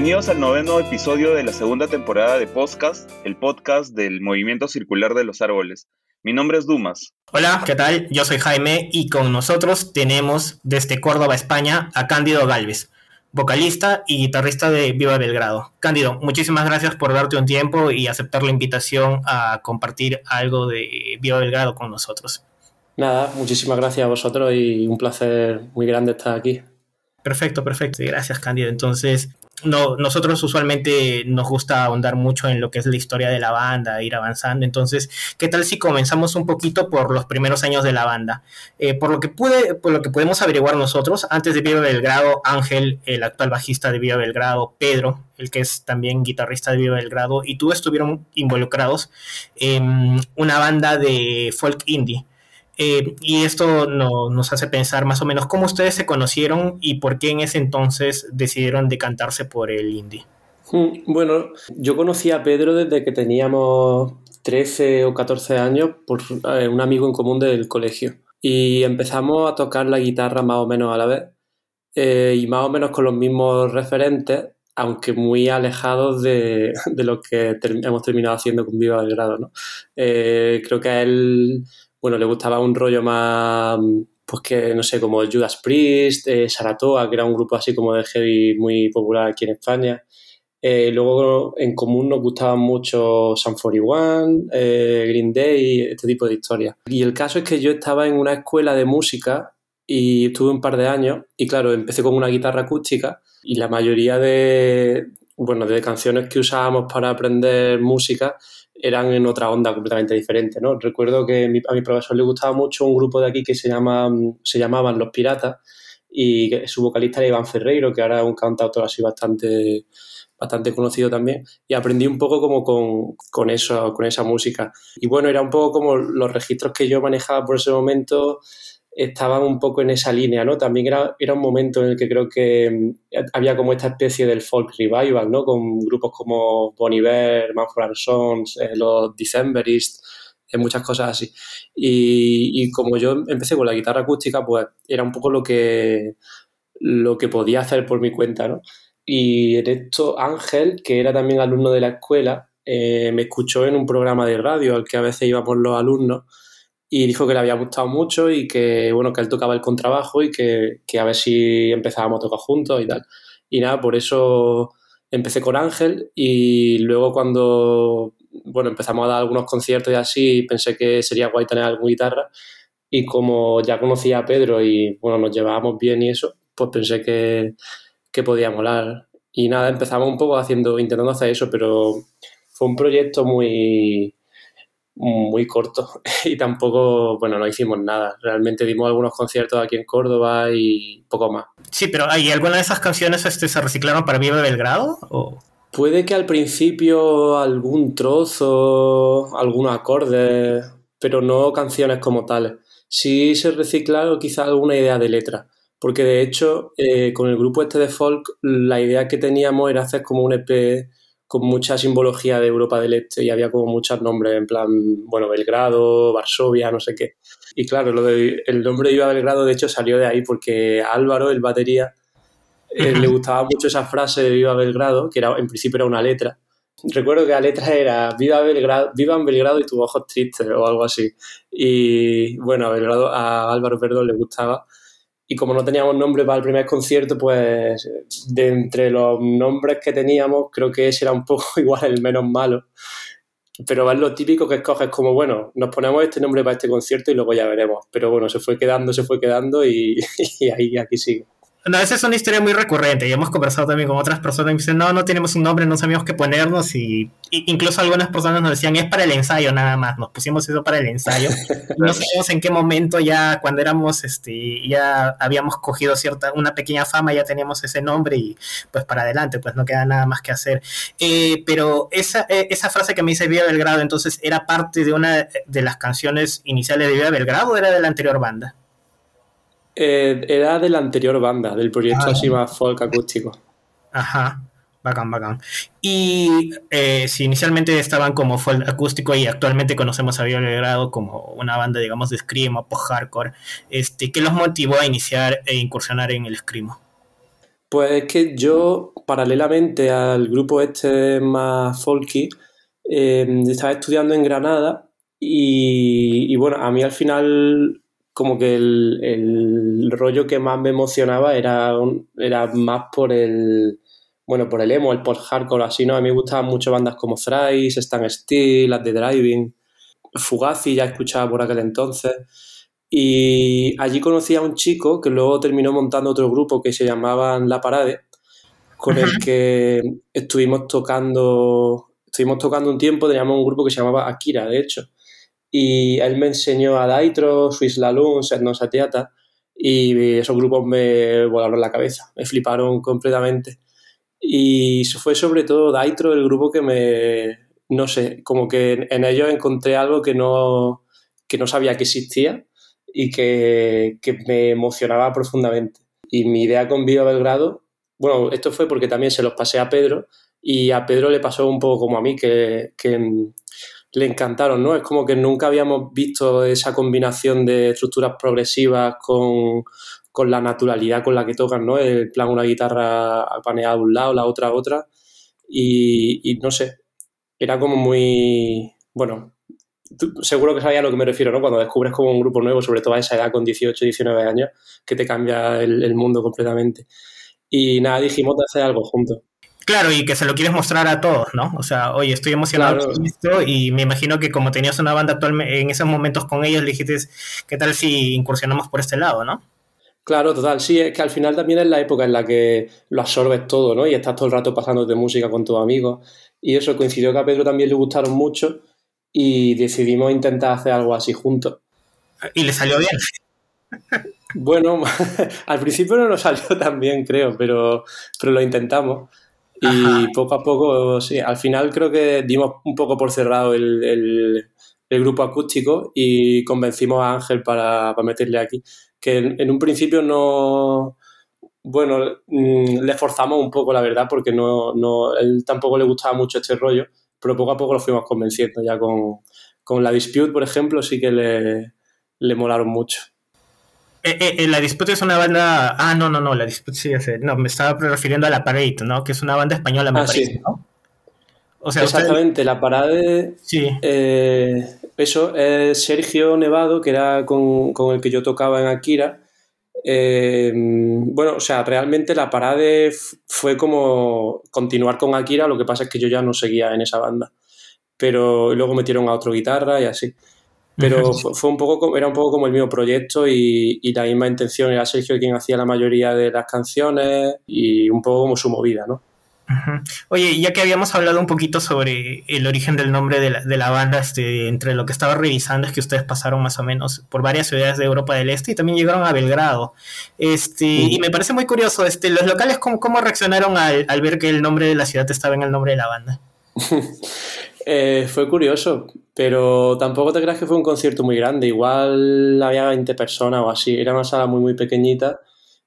Bienvenidos al noveno episodio de la segunda temporada de Podcast, el podcast del Movimiento Circular de los Árboles. Mi nombre es Dumas. Hola, ¿qué tal? Yo soy Jaime y con nosotros tenemos desde Córdoba, España, a Cándido Galvez, vocalista y guitarrista de Viva Belgrado. Cándido, muchísimas gracias por darte un tiempo y aceptar la invitación a compartir algo de Viva Belgrado con nosotros. Nada, muchísimas gracias a vosotros y un placer muy grande estar aquí. Perfecto, perfecto. Gracias, Cándido. Entonces, no, nosotros usualmente nos gusta ahondar mucho en lo que es la historia de la banda, ir avanzando. Entonces, ¿qué tal si comenzamos un poquito por los primeros años de la banda? Eh, por lo que pude, por lo que podemos averiguar nosotros, antes de Viva Belgrado, Ángel, el actual bajista de Viva Belgrado, Pedro, el que es también guitarrista de Viva Belgrado, y tú estuvieron involucrados en una banda de folk indie. Eh, y esto nos hace pensar más o menos cómo ustedes se conocieron y por qué en ese entonces decidieron decantarse por el indie. Mm, bueno, yo conocí a Pedro desde que teníamos 13 o 14 años por eh, un amigo en común del colegio. Y empezamos a tocar la guitarra más o menos a la vez. Eh, y más o menos con los mismos referentes, aunque muy alejados de, lo que hemos terminado haciendo con Viva Belgrado. ¿no? creo que a él bueno, le gustaba un rollo más, pues que no sé, como Judas Priest, eh, Saratoga, que era un grupo así como de heavy muy popular aquí en España. Eh, luego en común nos gustaban mucho Sun 41, eh, Green Day, este tipo de historias. Y el caso es que yo estaba en una escuela de música y estuve un par de años y claro, empecé con una guitarra acústica y la mayoría de, bueno, de canciones que usábamos para aprender música eran en otra onda completamente diferente, ¿no? Recuerdo que a mi profesor le gustaba mucho un grupo de aquí que se, llama, se llamaban Los Piratas y su vocalista era Iván Ferreiro, que ahora es un cantautor así bastante, bastante conocido también, y aprendí un poco como con, con, eso, con esa música. Y bueno, era un poco como los registros que yo manejaba por ese momento, estaban un poco en esa línea, ¿no? También era, era un momento en el que creo que mm, había como esta especie del folk revival, ¿no? Con grupos como Bon Iver, Manfred Sons, eh, los Decemberists, eh, muchas cosas así. Y, y, como yo empecé con la guitarra acústica, pues era un poco lo que, lo que podía hacer por mi cuenta, ¿no? Y en esto Ángel, que era también alumno de la escuela, eh, me escuchó en un programa de radio al que a veces íbamos los alumnos y dijo que le había gustado mucho y que, bueno, que él tocaba el contrabajo y que, que, a ver si empezábamos a tocar juntos y tal. Y nada, por eso empecé con Ángel y luego cuando, bueno, empezamos a dar algunos conciertos y así, pensé que sería guay tener alguna guitarra y como ya conocía a Pedro y, bueno, nos llevábamos bien y eso, pues pensé que, que podía molar. Y nada, empezamos un poco haciendo, intentando hacer eso, pero fue un proyecto muy muy corto y tampoco, bueno, no hicimos nada. Realmente dimos algunos conciertos aquí en Córdoba y poco más. Sí, pero ¿hay alguna de esas canciones este, se reciclaron para Viva Belgrado? O? Puede que al principio algún trozo, algunos acordes, pero no canciones como tales. Sí se reciclaron quizás alguna idea de letra, porque de hecho eh, con el grupo este de folk la idea que teníamos era hacer como un EP con mucha simbología de Europa del Este y había como muchos nombres, en plan, bueno, Belgrado, Varsovia, no sé qué. Y claro, lo de, el nombre de Viva Belgrado de hecho salió de ahí porque Álvaro, el batería, eh, le gustaba mucho esa frase de Viva Belgrado, que era, en principio era una letra. Recuerdo que la letra era Viva Belgrado, Viva en Belgrado y tus ojos tristes o algo así. Y bueno, a, Belgrado, a Álvaro Perdón le gustaba y como no teníamos nombre para el primer concierto, pues de entre los nombres que teníamos, creo que ese era un poco igual el menos malo. Pero es lo típico que escoges como, bueno, nos ponemos este nombre para este concierto y luego ya veremos. Pero bueno, se fue quedando, se fue quedando y, y ahí aquí sigue. No, esa es una historia muy recurrente y hemos conversado también con otras personas y me dicen, no, no tenemos un nombre, no sabíamos qué ponernos y, incluso algunas personas nos decían, es para el ensayo nada más, nos pusimos eso para el ensayo. no sabemos en qué momento ya, cuando éramos, este, ya habíamos cogido cierta, una pequeña fama, ya teníamos ese nombre y pues para adelante, pues no queda nada más que hacer. Eh, pero esa, eh, esa frase que me dice Viva Belgrado, entonces, ¿era parte de una de las canciones iniciales de Viva Belgrado o era de la anterior banda? Eh, era de la anterior banda, del proyecto ah. así más folk acústico. Ajá, bacán, bacán. Y eh, si inicialmente estaban como folk acústico y actualmente conocemos a Viola Grado como una banda, digamos, de screamo, post-hardcore, este, ¿qué los motivó a iniciar e incursionar en el screamo? Pues es que yo, paralelamente al grupo este más folky, eh, estaba estudiando en Granada y, bueno, a mí al final como que el, rollo que más me emocionaba era, era más por el, bueno, por el emo, el post-hardcore, así, ¿no? A mí me gustaban mucho bandas como Thrice, Stan Steel, At The Driving, Fugazi, ya escuchaba por aquel entonces. Y allí conocí a un chico que luego terminó montando otro grupo que se llamaban La Parade, con el que estuvimos tocando, estuvimos tocando un tiempo, teníamos un grupo que se llamaba Akira, de hecho. Y él me enseñó a Daitro, Swiss Laloon, No Satiata, y esos grupos me volaron la cabeza, me fliparon completamente. Y fue sobre todo Daitro el grupo que me, no sé, como que en ellos encontré algo que no, que no sabía que existía y que, me emocionaba profundamente. Y mi idea con Viva Belgrado, bueno, esto fue porque también se los pasé a Pedro y a Pedro le pasó un poco como a mí, que, le encantaron, ¿no? Es como que nunca habíamos visto esa combinación de estructuras progresivas con, la naturalidad con la que tocan, ¿no? El plan, una guitarra paneada de un lado, la otra a otra. Y, no sé, era como muy, bueno, seguro que sabía a lo que me refiero, ¿no? Cuando descubres como un grupo nuevo, sobre todo a esa edad con 18, 19 años, que te cambia el, mundo completamente. Y nada, dijimos de hacer algo juntos. Claro, y que se lo quieres mostrar a todos, ¿no? O sea, oye, estoy emocionado con esto y me imagino que como tenías una banda actualmente en esos momentos con ellos, le dijiste, ¿qué tal si incursionamos por este lado, no? Claro, total. Sí, es que al final también es la época en la que lo absorbes todo, ¿no? Y estás todo el rato pasando de música con tus amigos. Y eso coincidió que a Pedro también le gustaron mucho y decidimos intentar hacer algo así juntos. ¿Y le salió bien? Bueno, al principio no nos salió tan bien, creo, pero, pero lo intentamos. Y poco a poco, sí, al final creo que dimos un poco por cerrado el, grupo acústico y convencimos a Ángel para, meterle aquí. Que en, un principio no, bueno, mm, le forzamos un poco, la verdad, porque no, no, él tampoco le gustaba mucho este rollo pero poco a poco lo fuimos convenciendo ya con, la Dispute, por ejemplo, sí que le, le molaron mucho. Eh, eh, eh, la Dispute es una banda. Ah, no, no, no, la Dispute sí, no, me estaba refiriendo a la Parade, ¿no? Que es una banda española, me ah, parece, ¿no? O sea, Exactamente, la Parade. Sí. eso es Sergio Nevado, que era con, con, el que yo tocaba en Akira. Eh, bueno, o sea, realmente la parade fue como continuar con Akira, lo que pasa es que yo ya no seguía en esa banda. Pero luego metieron a otro guitarra y así. Pero fue, un poco, era un poco como el mismo proyecto y, y, la misma intención. Era Sergio quien hacía la mayoría de las canciones y un poco como su movida, ¿no? Oye, ya que habíamos hablado un poquito sobre el origen del nombre de la, de la, banda, este, entre lo que estaba revisando es que ustedes pasaron más o menos por varias ciudades de Europa del Este y también llegaron a Belgrado. Este, Y me parece muy curioso, este, los locales, ¿cómo, cómo reaccionaron al, al, ver que el nombre de la ciudad estaba en el nombre de la banda? eh, fue curioso, pero tampoco te creas que fue un concierto muy grande. Igual había 20 personas o así. Era una sala muy, muy pequeñita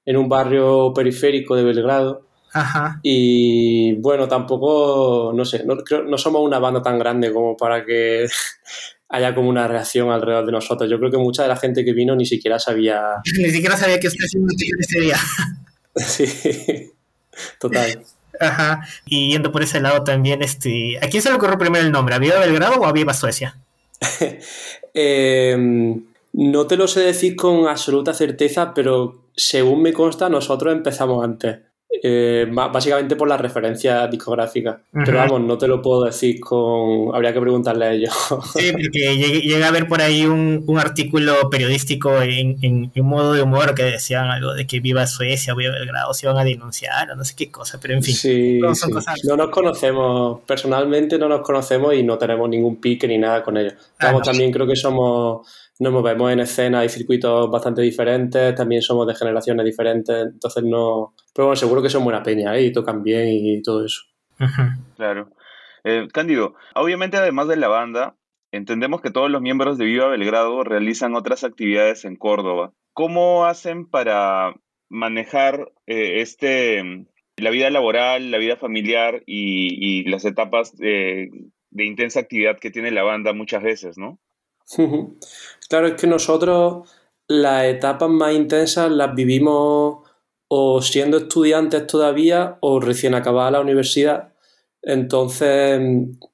en un barrio periférico de Belgrado Ajá. Y bueno, tampoco, no sé, no, no somos una banda tan grande como para que haya como una reacción alrededor de nosotros. Yo creo que mucha de la gente que vino ni siquiera sabía. Ni siquiera sabía que usted haciendo ese día. sí, total. Ajá. Y yendo por ese lado también, este, ¿a quién se le ocurrió primero el nombre? ¿A Viva Belgrado o a Viva Suecia? Em, no te lo sé decir con absoluta certeza, pero según me consta, nosotros empezamos antes. Eh, básicamente por la referencia discográfica. Pero vamos, no te lo puedo decir con. Habría que preguntarle a ellos. Sí, porque llega a haber por ahí un, artículo periodístico en, en, modo de humor que decían algo de que viva Suecia, viva Belgrado, se iban a denunciar o no sé qué cosa, pero en fin. no, no nos conocemos, personalmente no nos conocemos y no tenemos ningún pique ni nada con ellos. Ah, vamos, también creo que somos nos movemos en escena y circuitos bastante diferentes, también somos de generaciones diferentes, entonces no... Pero bueno, seguro que son buena peña ¿eh? y tocan bien y todo eso. Claro. Eh, Cándido, obviamente además de la banda, entendemos que todos los miembros de Viva Belgrado realizan otras actividades en Córdoba. ¿Cómo hacen para manejar eh, este la vida laboral, la vida familiar y, las etapas de intensa actividad que tiene la banda muchas veces, ¿no? Claro, es que nosotros las etapas más intensas las vivimos o siendo estudiantes todavía o recién acabada la universidad. Entonces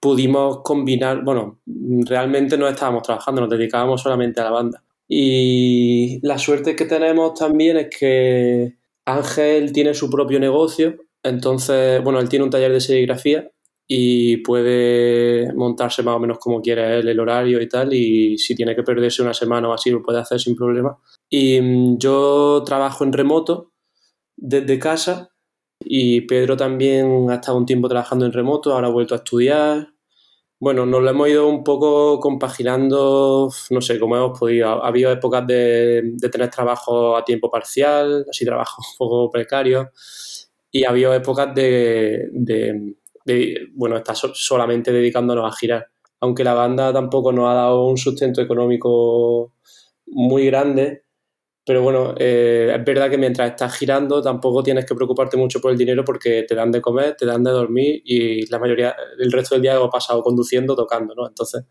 pudimos combinar, bueno, realmente no estábamos trabajando, nos dedicábamos solamente a la banda. Y la suerte que tenemos también es que Ángel tiene su propio negocio, entonces, bueno, él tiene un taller de serigrafía y puede montarse más o menos como quiere él el horario y tal, y si tiene que perderse una semana o así lo puede hacer sin problema. Y mm, yo trabajo en remoto desde casa y Pedro también ha estado un tiempo trabajando en remoto, ahora ha vuelto a estudiar. Bueno, nos lo hemos ido un poco compaginando, no sé, como hemos podido. Ha habido épocas de, tener trabajo a tiempo parcial, así trabajo un poco precario, y ha habido épocas de bueno, está solamente dedicándonos a girar. Aunque la banda tampoco nos ha dado un sustento económico muy grande, pero bueno, eh, es verdad que mientras estás girando tampoco tienes que preocuparte mucho por el dinero porque te dan de comer, te dan de dormir y la mayoría, el resto del día lo he pasado conduciendo, tocando, ¿no? Entonces,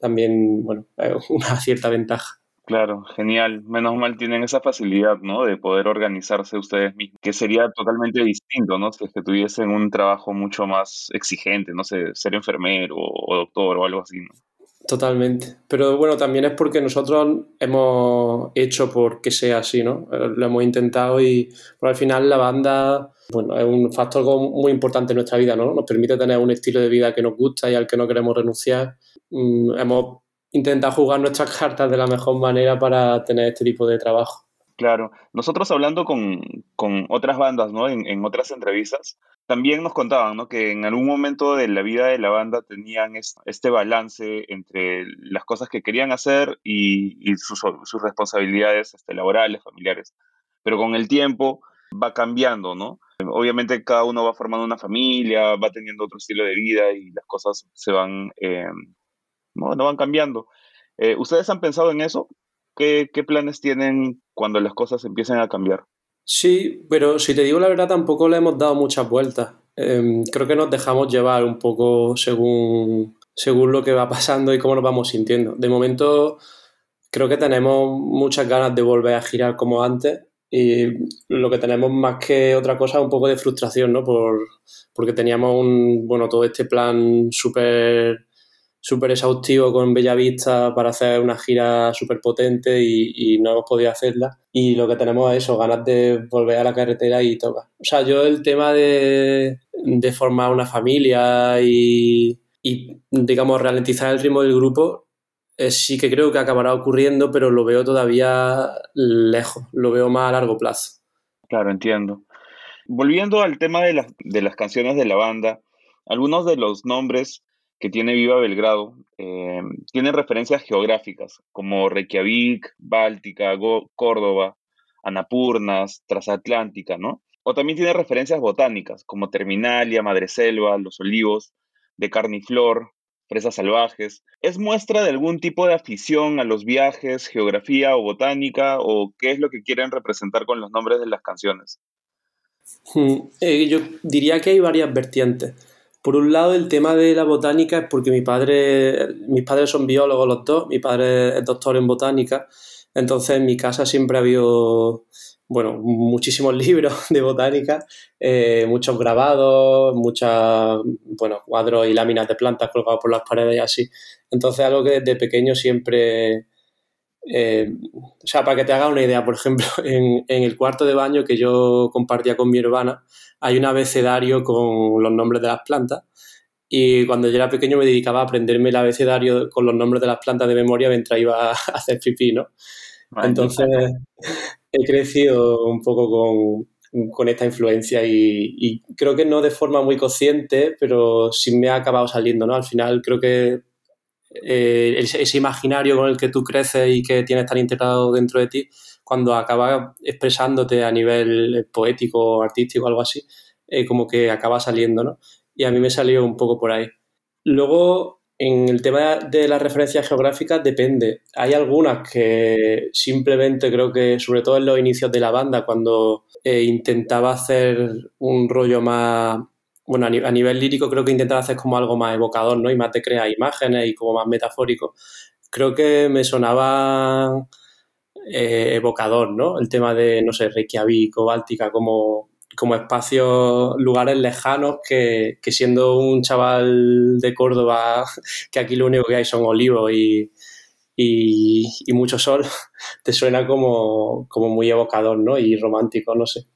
también, bueno, una cierta ventaja. Claro, genial. Menos mal tienen esa facilidad, ¿no? De poder organizarse ustedes mismos, que sería totalmente distinto, ¿no? Si es que tuviesen un trabajo mucho más exigente, no sé, ser enfermero o, doctor o algo así, ¿no? Totalmente. Pero bueno, también es porque nosotros hemos hecho por que sea así, ¿no? Eh, lo hemos intentado y al final la banda, bueno, es un factor muy importante en nuestra vida, ¿no? Nos permite tener un estilo de vida que nos gusta y al que no queremos renunciar. Mm, hemos intentar jugar nuestras cartas de la mejor manera para tener este tipo de trabajo. Claro, nosotros hablando con, otras bandas, ¿no? En, otras entrevistas, también nos contaban, ¿no? Que en algún momento de la vida de la banda tenían este balance entre las cosas que querían hacer y, sus, responsabilidades este, laborales, familiares. Pero con el tiempo va cambiando, ¿no? Obviamente cada uno va formando una familia, va teniendo otro estilo de vida y las cosas se van eh, no, no van cambiando. Eh, ¿Ustedes han pensado en eso? ¿Qué, planes tienen cuando las cosas empiecen a cambiar? Sí, pero si te digo la verdad, tampoco le hemos dado muchas vueltas. Em, creo que nos dejamos llevar un poco según, según lo que va pasando y cómo nos vamos sintiendo. De momento, creo que tenemos muchas ganas de volver a girar como antes y lo que tenemos más que otra cosa es un poco de frustración, ¿no? Por, porque teníamos un, bueno, todo este plan súper súper exhaustivo con Bellavista para hacer una gira súper potente y, no hemos podido hacerla. Y lo que tenemos es eso, ganas de volver a la carretera y tocar. O sea, yo el tema de, formar una familia y, digamos, ralentizar el ritmo del grupo, eh, sí que creo que acabará ocurriendo, pero lo veo todavía lejos, lo veo más a largo plazo. Claro, entiendo. Volviendo al tema de, de las canciones de la banda, algunos de los nombres que tiene Viva Belgrado eh, tiene referencias geográficas como Reykjavik, Báltica, Córdoba, Anapurnas, Transatlántica, ¿no? O también tiene referencias botánicas como Terminalia, Madreselva, Los Olivos, de Carniflor, Fresas Salvajes. ¿Es muestra de algún tipo de afición a los viajes, geografía o botánica? ¿O qué es lo que quieren representar con los nombres de las canciones? Hmm, eh, yo diría que hay varias vertientes. Por un lado, el tema de la botánica es porque mi padre, mis padres son biólogos los dos, mi padre es doctor en botánica, entonces en mi casa siempre ha habido, bueno, muchísimos libros de botánica, eh, muchos grabados, muchos, bueno, cuadros y láminas de plantas colgados por las paredes y así. Entonces algo que desde pequeño siempre... Eh, o sea, para que te haga una idea, por ejemplo, en, en el cuarto de baño que yo compartía con mi hermana, hay un abecedario con los nombres de las plantas. Y cuando yo era pequeño me dedicaba a aprenderme el abecedario con los nombres de las plantas de memoria mientras iba a hacer pipí, ¿no? Entonces he crecido un poco con, esta influencia y, creo que no de forma muy consciente, pero sí me ha acabado saliendo, ¿no? Al final creo que eh, ese, imaginario con el que tú creces y que tienes tan integrado dentro de ti, cuando acaba expresándote a nivel poético, artístico, algo así, eh, como que acaba saliendo, ¿no? Y a mí me salió un poco por ahí. Luego, en el tema de las referencias geográficas depende. Hay algunas que simplemente creo que, sobre todo en los inicios de la banda, cuando eh, intentaba hacer un rollo más, bueno, a, nivel lírico creo que intentaba hacer como algo más evocador, ¿no? Y más de crear imágenes y como más metafórico. Creo que me sonaba eh, evocador, ¿no? El tema de, no sé, Reykjavik o Báltica como, como espacios, lugares lejanos que, que, siendo un chaval de Córdoba, que aquí lo único que hay son olivos y, y, y mucho sol, te suena como, como, muy evocador, ¿no? Y romántico, no sé.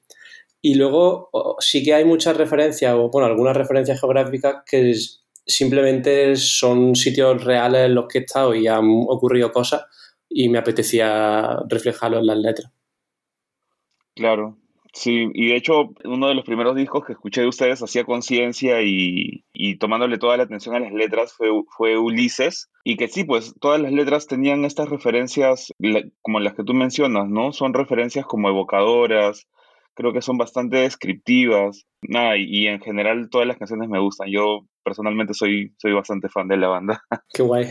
Y luego sí que hay muchas referencias, o bueno, algunas referencias geográficas que simplemente son sitios reales en los que he estado y han ocurrido cosas y me apetecía reflejarlo en las letras. Claro, sí, y de hecho uno de los primeros discos que escuché de ustedes hacía conciencia y, y, tomándole toda la atención a las letras fue, fue, Ulises, y que sí, pues todas las letras tenían estas referencias como las que tú mencionas, ¿no? Son referencias como evocadoras, creo que son bastante descriptivas, nada, y, y en general todas las canciones me gustan, yo personalmente soy, soy bastante fan de la banda. Qué guay.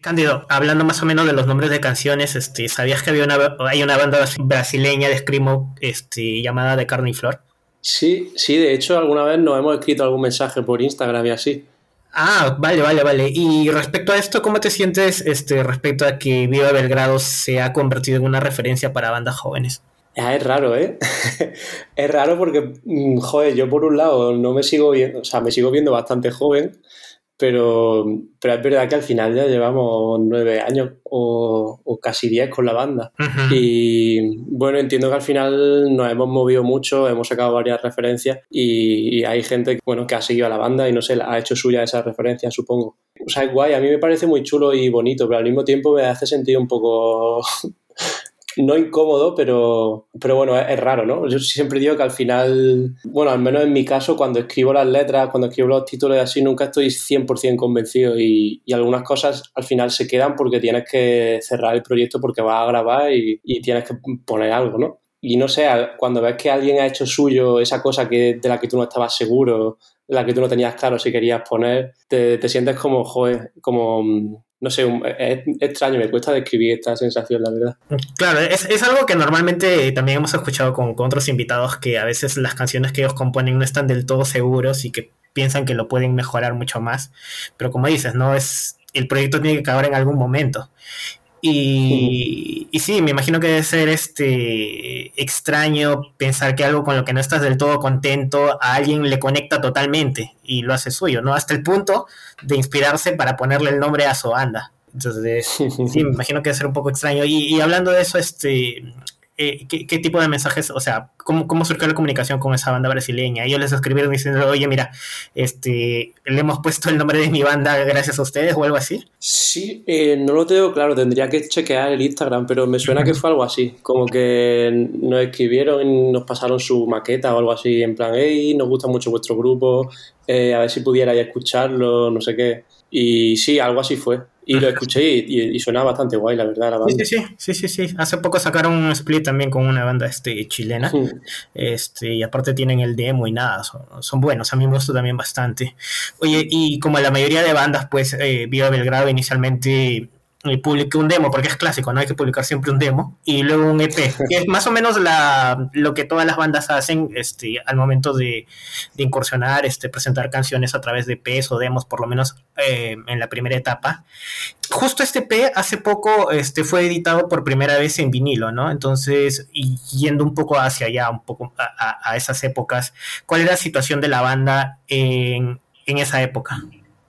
Cándido, hablando más o menos de los nombres de canciones, este, ¿sabías que había una, hay una banda brasileña de Screamo este, llamada De Carne y Flor? Sí, sí, de hecho alguna vez nos hemos escrito algún mensaje por Instagram y así. Ah, vale, vale, vale. Y respecto a esto, ¿cómo te sientes este, respecto a que Viva Belgrado se ha convertido en una referencia para bandas jóvenes? Ah, es raro, ¿eh? es raro porque, mm, joder, yo por un lado no me sigo viendo, o sea, me sigo viendo bastante joven, pero, pero es verdad que al final ya llevamos nueve años o, o casi diez con la banda. Uh -huh. Y bueno, entiendo que al final nos hemos movido mucho, hemos sacado varias referencias y, y, hay gente bueno, que ha seguido a la banda y no sé, ha hecho suya esas referencias, supongo. O sea, es guay, a mí me parece muy chulo y bonito, pero al mismo tiempo me hace sentir un poco no incómodo, pero, pero bueno, es, raro, ¿no? Yo siempre digo que al final, bueno, al menos en mi caso, cuando escribo las letras, cuando escribo los títulos y así, nunca estoy 100% convencido y, y, algunas cosas al final se quedan porque tienes que cerrar el proyecto porque vas a grabar y, y tienes que poner algo, ¿no? Y no sé, cuando ves que alguien ha hecho suyo esa cosa que, de la que tú no estabas seguro, la que tú no tenías claro si querías poner, te, te sientes como, joder, como no sé, es extraño, me cuesta describir esta sensación, la verdad. Claro, es, es algo que normalmente también hemos escuchado con, con, otros invitados que a veces las canciones que ellos componen no están del todo seguros y que piensan que lo pueden mejorar mucho más. Pero como dices, no es el proyecto tiene que acabar en algún momento. Y, y, sí, me imagino que debe ser este extraño pensar que algo con lo que no estás del todo contento a alguien le conecta totalmente y lo hace suyo, ¿no? Hasta el punto de inspirarse para ponerle el nombre a su banda. Entonces, sí, me imagino que debe ser un poco extraño. Y, y hablando de eso, este, eh, ¿qué, ¿qué, tipo de mensajes, o sea, cómo, cómo surgió la comunicación con esa banda brasileña? Ellos les escribieron diciendo, oye, mira, este, le hemos puesto el nombre de mi banda gracias a ustedes o algo así. Sí, eh, no lo tengo claro, tendría que chequear el Instagram, pero me suena que fue algo así, como que nos escribieron y nos pasaron su maqueta o algo así, en plan, hey, nos gusta mucho vuestro grupo, eh, a ver si pudierais escucharlo, no sé qué. Y sí, algo así fue. Y lo escuché y, y, bastante guay, la verdad, la banda. Sí, sí, sí, sí, sí. Hace poco sacaron un split también con una banda este, chilena. Sí. Este, y aparte tienen el demo y nada, son, son, buenos. A mí me gustó también bastante. Oye, y como la mayoría de bandas, pues, eh, Viva Belgrado inicialmente publiqué un demo, porque es clásico, no hay que publicar siempre un demo, y luego un EP, que es más o menos lo que todas las bandas hacen este, al momento de, incursionar, este, presentar canciones a través de EPs o demos, por lo menos eh, en la primera etapa. Justo este EP hace poco este, fue editado por primera vez en vinilo, ¿no? Entonces, y yendo un poco hacia allá, un poco a, a, a esas épocas, ¿cuál era la situación de la banda en, en esa época?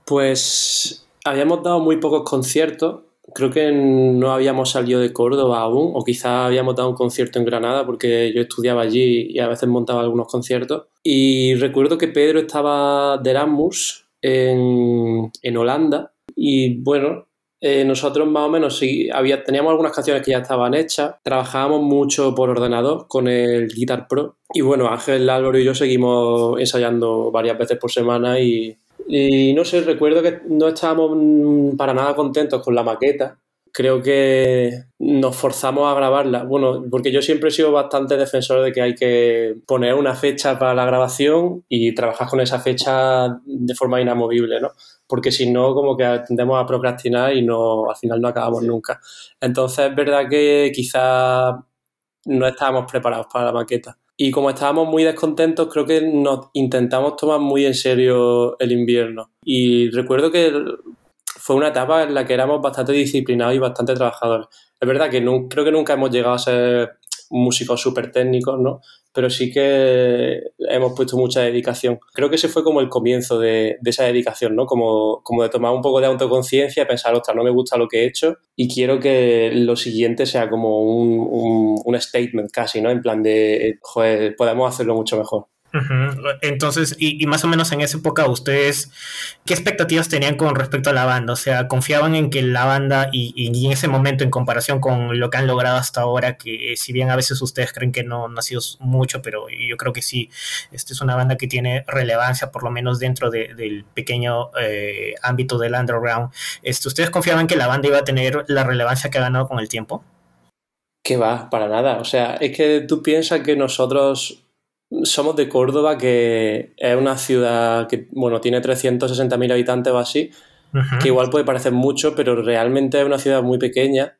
Pues habíamos dado muy pocos conciertos creo que no habíamos salido de Córdoba aún, o quizás habíamos dado un concierto en Granada porque yo estudiaba allí y a veces montaba algunos conciertos. Y recuerdo que Pedro estaba de Erasmus en, en Holanda y bueno, eh, nosotros más o menos sí, había, teníamos algunas canciones que ya estaban hechas, trabajábamos mucho por ordenador con el Guitar Pro y bueno, Ángel, Álvaro y yo seguimos ensayando varias veces por semana y y no sé, recuerdo que no estábamos para nada contentos con la maqueta. Creo que nos forzamos a grabarla. Bueno, porque yo siempre he sido bastante defensor de que hay que poner una fecha para la grabación y trabajar con esa fecha de forma inamovible, ¿no? Porque si no, como que tendemos a procrastinar y no, al final no acabamos nunca. Entonces es verdad que quizás no estábamos preparados para la maqueta. Y como estábamos muy descontentos, creo que nos intentamos tomar muy en serio el invierno. Y recuerdo que fue una etapa en la que éramos bastante disciplinados y bastante trabajadores. Es verdad que creo que nunca hemos llegado a ser músicos súper técnicos, ¿no? Pero sí que hemos puesto mucha dedicación. Creo que ese fue como el comienzo de, esa dedicación, ¿no? Como, como de tomar un poco de autoconciencia pensar, ostras, no me gusta lo que he hecho y quiero que lo siguiente sea como un, un statement casi, ¿no? En plan de, joder, podemos hacerlo mucho mejor. Entonces, y, más o menos en esa época, ¿ustedes qué expectativas tenían con respecto a la banda? O sea, ¿confiaban en que la banda y, en ese momento en comparación con lo que han logrado hasta ahora, que si bien a veces ustedes creen que no, ha sido mucho, pero yo creo que sí, esta es una banda que tiene relevancia, por lo menos dentro del pequeño eh, ámbito del underground, este, ¿ustedes confiaban que la banda iba a tener la relevancia que ha ganado con el tiempo? Que va, para nada. O sea, es que tú piensas que nosotros somos de Córdoba, que es una ciudad que, bueno, tiene 360.000 habitantes o así, que igual puede parecer mucho, pero realmente es una ciudad muy pequeña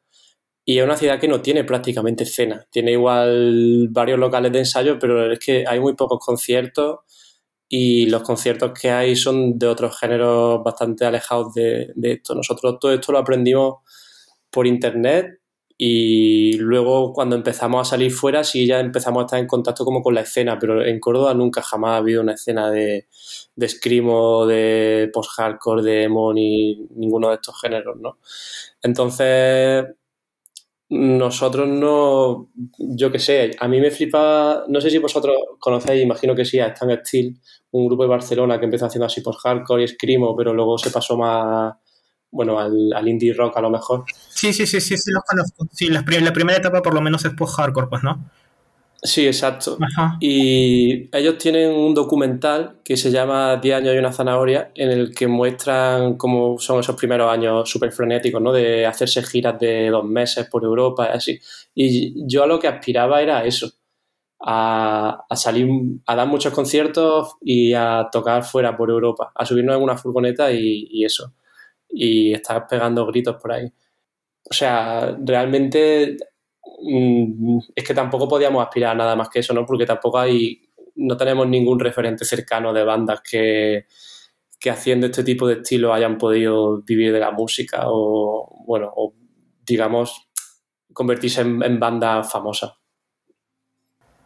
y es una ciudad que no tiene prácticamente escena. Tiene igual varios locales de ensayo, pero es que hay muy pocos conciertos y los conciertos que hay son de otros géneros bastante alejados de, de esto. Nosotros todo esto lo aprendimos por internet y luego cuando empezamos a salir fuera sí ya empezamos a estar en contacto como con la escena, pero en Córdoba nunca jamás ha habido una escena de, de screamo, de post-hardcore, de emo, ni ninguno de estos géneros, ¿no? Entonces, nosotros no, yo qué sé, a mí me flipa, no sé si vosotros conocéis, imagino que sí, a Stan Steel, un grupo de Barcelona que empezó haciendo así post-hardcore y screamo, pero luego se pasó más bueno, al, indie rock a lo mejor. Sí, sí, sí, sí, sí, los conozco. Sí, la, primera etapa por lo menos es post-hardcore, pues, ¿no? Sí, exacto. Y ellos tienen un documental que se llama 10 años y una zanahoria, en el que muestran cómo son esos primeros años súper frenéticos, ¿no? De hacerse giras de dos meses por Europa y así. Y yo a lo que aspiraba era eso, a, salir, a dar muchos conciertos y a tocar fuera por Europa, a subirnos en una furgoneta y eso y estás pegando gritos por ahí. O sea, realmente mm, es que tampoco podíamos aspirar a nada más que eso, ¿no? Porque tampoco hay, no tenemos ningún referente cercano de bandas que, que haciendo este tipo de estilo hayan podido vivir de la música o, bueno, digamos, convertirse en, en bandas famosas.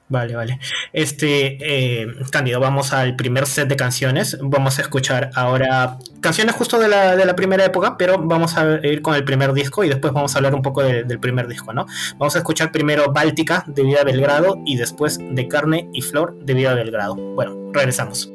Vale, vale. Este, eh, Cándido, vamos al primer set de canciones. Vamos a escuchar ahora canciones justo de la, de la primera época, pero vamos a ir con el primer disco y después vamos a hablar un poco del primer disco, ¿no? Vamos a escuchar primero Báltica de Vida Belgrado y después de Carne y Flor de Vida Belgrado. Bueno, regresamos.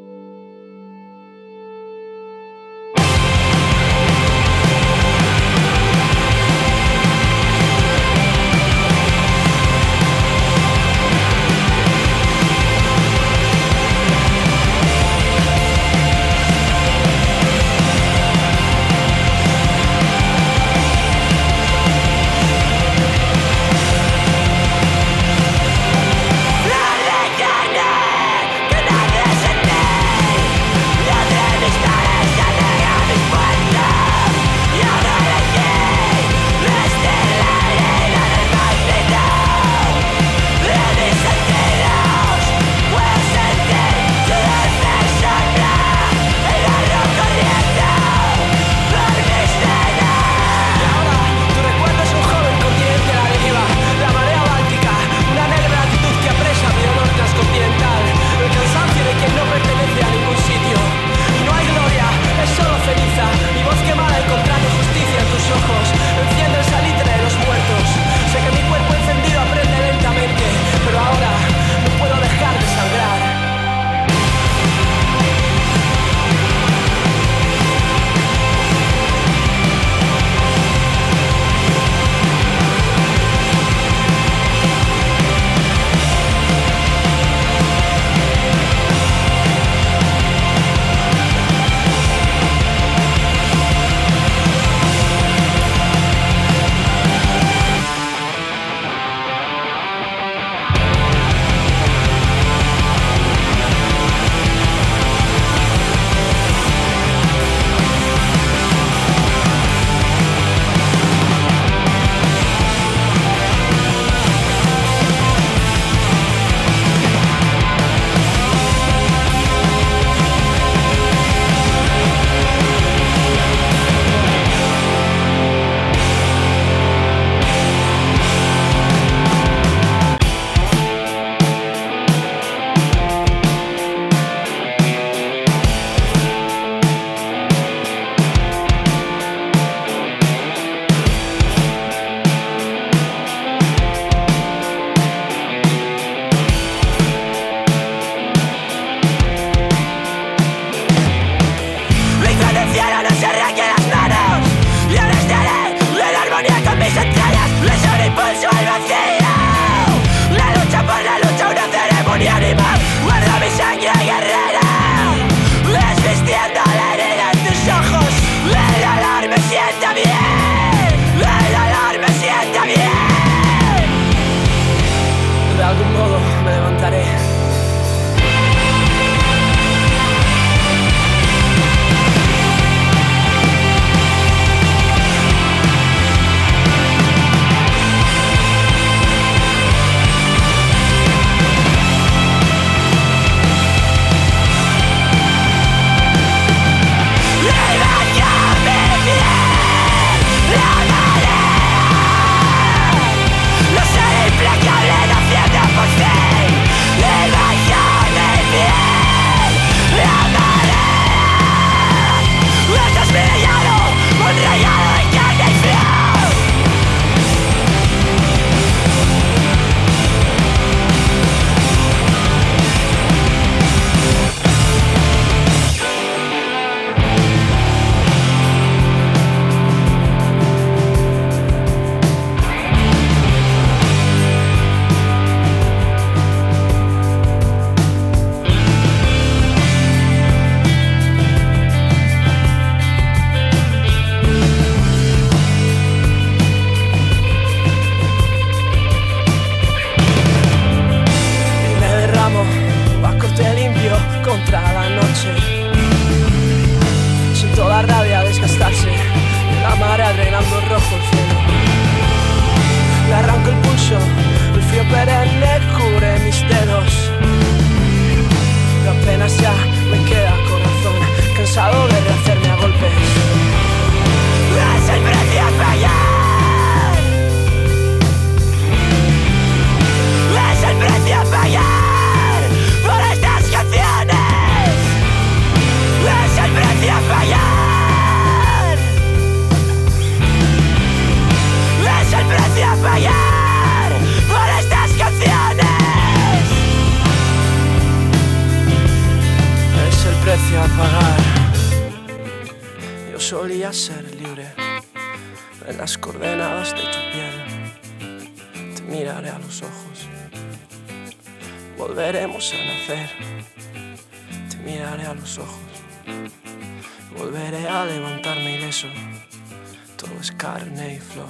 Carne y flor,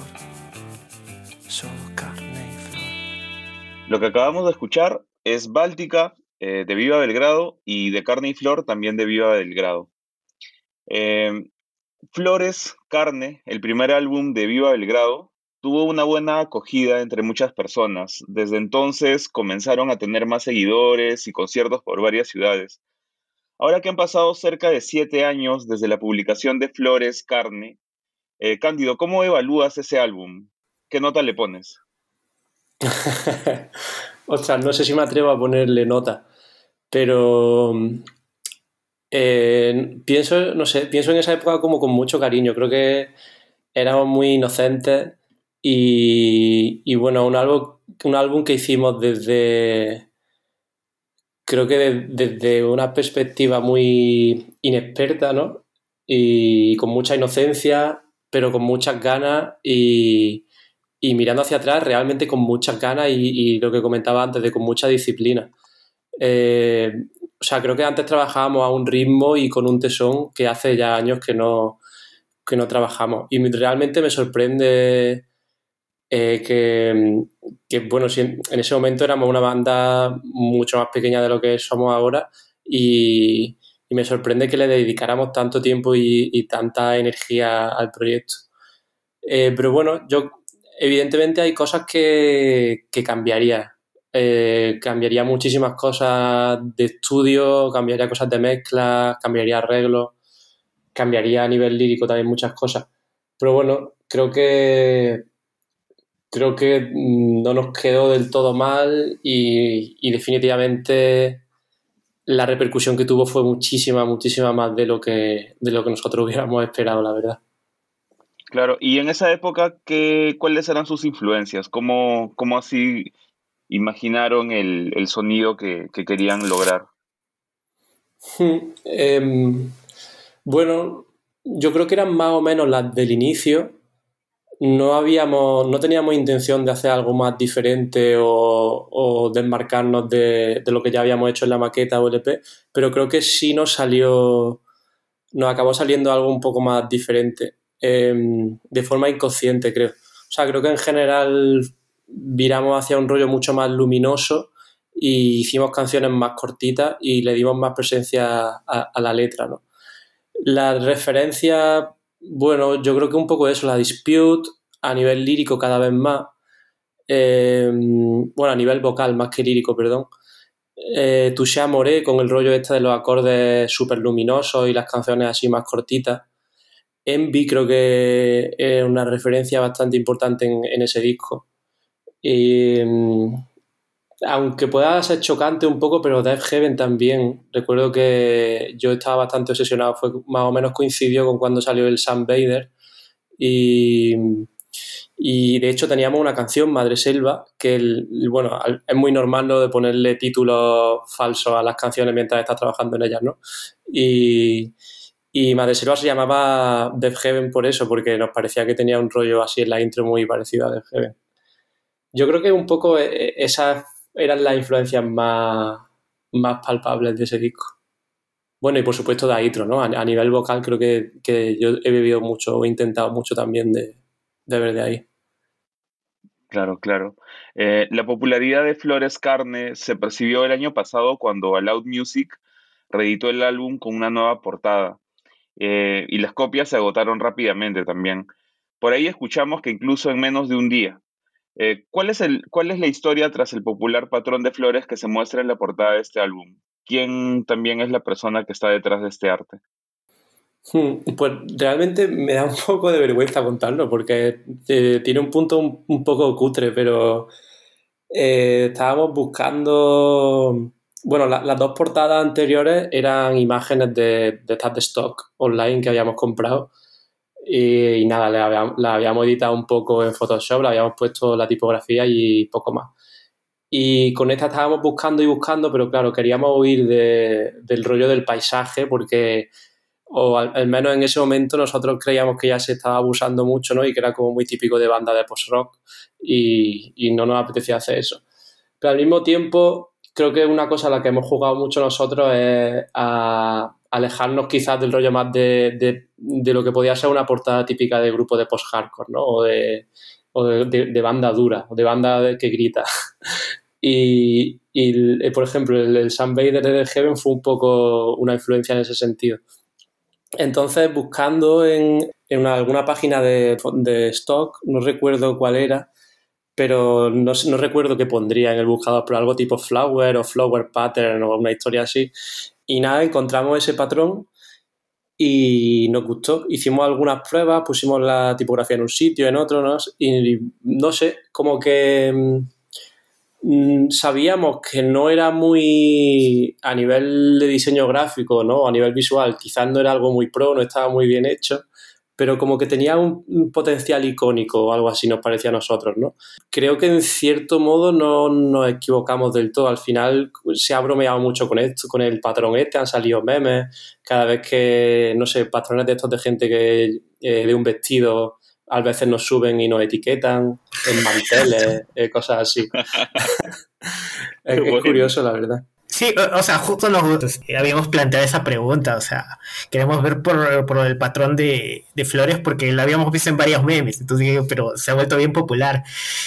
solo carne y flor. Lo que acabamos de escuchar es Báltica eh, de Viva Belgrado y de Carne y Flor también de Viva Belgrado. Eh, Flores, Carne, el primer álbum de Viva Belgrado, tuvo una buena acogida entre muchas personas. Desde entonces comenzaron a tener más seguidores y conciertos por varias ciudades. Ahora que han pasado cerca de siete años desde la publicación de Flores, Carne, eh, Cándido, ¿cómo evalúas ese álbum? ¿Qué nota le pones? Ostras, no sé si me atrevo a ponerle nota, pero eh, pienso, no sé, pienso en esa época como con mucho cariño. Creo que éramos muy inocentes y, bueno, un álbum, un álbum que hicimos desde, creo que desde una perspectiva muy inexperta, ¿no? Y con mucha inocencia, pero con muchas ganas y, mirando hacia atrás realmente con muchas ganas y, lo que comentaba antes, de con mucha disciplina. Eh, o sea, creo que antes trabajábamos a un ritmo y con un tesón que hace ya años que no, que no trabajamos. Y realmente me sorprende eh, que, bueno, en, ese momento éramos una banda mucho más pequeña de lo que somos ahora y, me sorprende que le dedicáramos tanto tiempo y, tanta energía al proyecto. Eh, pero bueno, yo evidentemente hay cosas que, cambiaría. Eh, cambiaría muchísimas cosas de estudio, cambiaría cosas de mezcla, cambiaría arreglos, cambiaría a nivel lírico también muchas cosas. Pero bueno, creo que creo que no nos quedó del todo mal y, definitivamente la repercusión que tuvo fue muchísima, muchísima más de lo que, de lo que nosotros hubiéramos esperado, la verdad. Claro, y en esa época, ¿qué, ¿cuáles eran sus influencias? ¿Cómo, cómo así imaginaron el, sonido que, querían lograr? Em, bueno, yo creo que eran más o menos las del inicio. No habíamos, no teníamos intención de hacer algo más diferente o, desmarcarnos de, lo que ya habíamos hecho en la maqueta o LP, pero creo que sí nos salió, nos acabó saliendo algo un poco más diferente, em, de forma inconsciente, creo. O sea, creo que en general viramos hacia un rollo mucho más luminoso y hicimos canciones más cortitas y le dimos más presencia a, la letra, ¿no? La referencia, bueno, yo creo que un poco eso, la dispute a nivel lírico cada vez más, eh, bueno, a nivel vocal más que lírico, perdón. Eh, Touché con el rollo este de los acordes súper luminosos y las canciones así más cortitas. Envy creo que es una referencia bastante importante en ese disco. Y, mm, aunque pueda ser chocante un poco, pero Death Heaven también. Recuerdo que yo estaba bastante obsesionado, fue más o menos coincidió con cuando salió el Sam Vader. Y, de hecho teníamos una canción, Madre Selva, que bueno, es muy normal ¿no? de ponerle títulos falsos a las canciones mientras estás trabajando en ellas, ¿no? Y, y Madre Selva se llamaba Death Heaven por eso, porque nos parecía que tenía un rollo así en la intro muy parecido a Death Heaven. Yo creo que un poco eh, eh, esas eran las influencias más, más palpables de ese disco. Bueno, y por supuesto de Aitro, ¿no? A, nivel vocal creo que, yo he vivido mucho, he intentado mucho también de, ver de ahí. Claro, claro. Eh, la popularidad de Flores Carne se percibió el año pasado cuando Loud Music reeditó el álbum con una nueva portada y las copias se agotaron rápidamente también. Por ahí escuchamos que incluso en menos de un día. Eh, ¿cuál, es el, ¿Cuál es la historia tras el popular patrón de flores que se muestra en la portada de este álbum? ¿Quién también es la persona que está detrás de este arte? Hmm, pues realmente me da un poco de vergüenza contarlo porque eh, tiene un punto un, poco cutre, pero eh, estábamos buscando. Bueno, las dos portadas anteriores eran imágenes de, de estas de stock online que habíamos comprado y, nada, la habíamos, editado un poco en Photoshop, le habíamos puesto la tipografía y poco más. Y con esta estábamos buscando y buscando, pero claro, queríamos huir del rollo del paisaje porque o al, menos en ese momento nosotros creíamos que ya se estaba abusando mucho, ¿no? Y que era como muy típico de banda de post-rock y, y no nos apetecía hacer eso. Pero al mismo tiempo, creo que una cosa a la que hemos jugado mucho nosotros es a alejarnos quizás del rollo más de, de, de lo que podía ser una portada típica de grupo de post-hardcore, ¿no? O de, o de, banda dura, o de banda que grita. y, y, por ejemplo, el, el Vader de Heaven fue un poco una influencia en ese sentido. Entonces, buscando en, en alguna página de, de, stock, no recuerdo cuál era, pero no, no, recuerdo qué pondría en el buscador, pero algo tipo Flower o Flower Pattern o una historia así. Y nada, encontramos ese patrón y nos gustó. Hicimos algunas pruebas, pusimos la tipografía en un sitio, en otro, ¿no? y no sé, como que mm, sabíamos que no era muy a nivel de diseño gráfico, ¿no? A nivel visual, quizás no era algo muy pro, no estaba muy bien hecho, pero como que tenía un, potencial icónico o algo así nos parecía a nosotros, ¿no? Creo que en cierto modo no nos equivocamos del todo. Al final se ha bromeado mucho con esto, con el patrón este, han salido memes, cada vez que, no sé, patrones de estos de gente que eh, de un vestido a veces nos suben y nos etiquetan en manteles, eh, cosas así. es, es curioso, la verdad. Sí, o, sea, justo nosotros habíamos planteado esa pregunta, o sea, queremos ver por, por el patrón de, de, flores porque lo habíamos visto en varios memes, entonces pero se ha vuelto bien popular,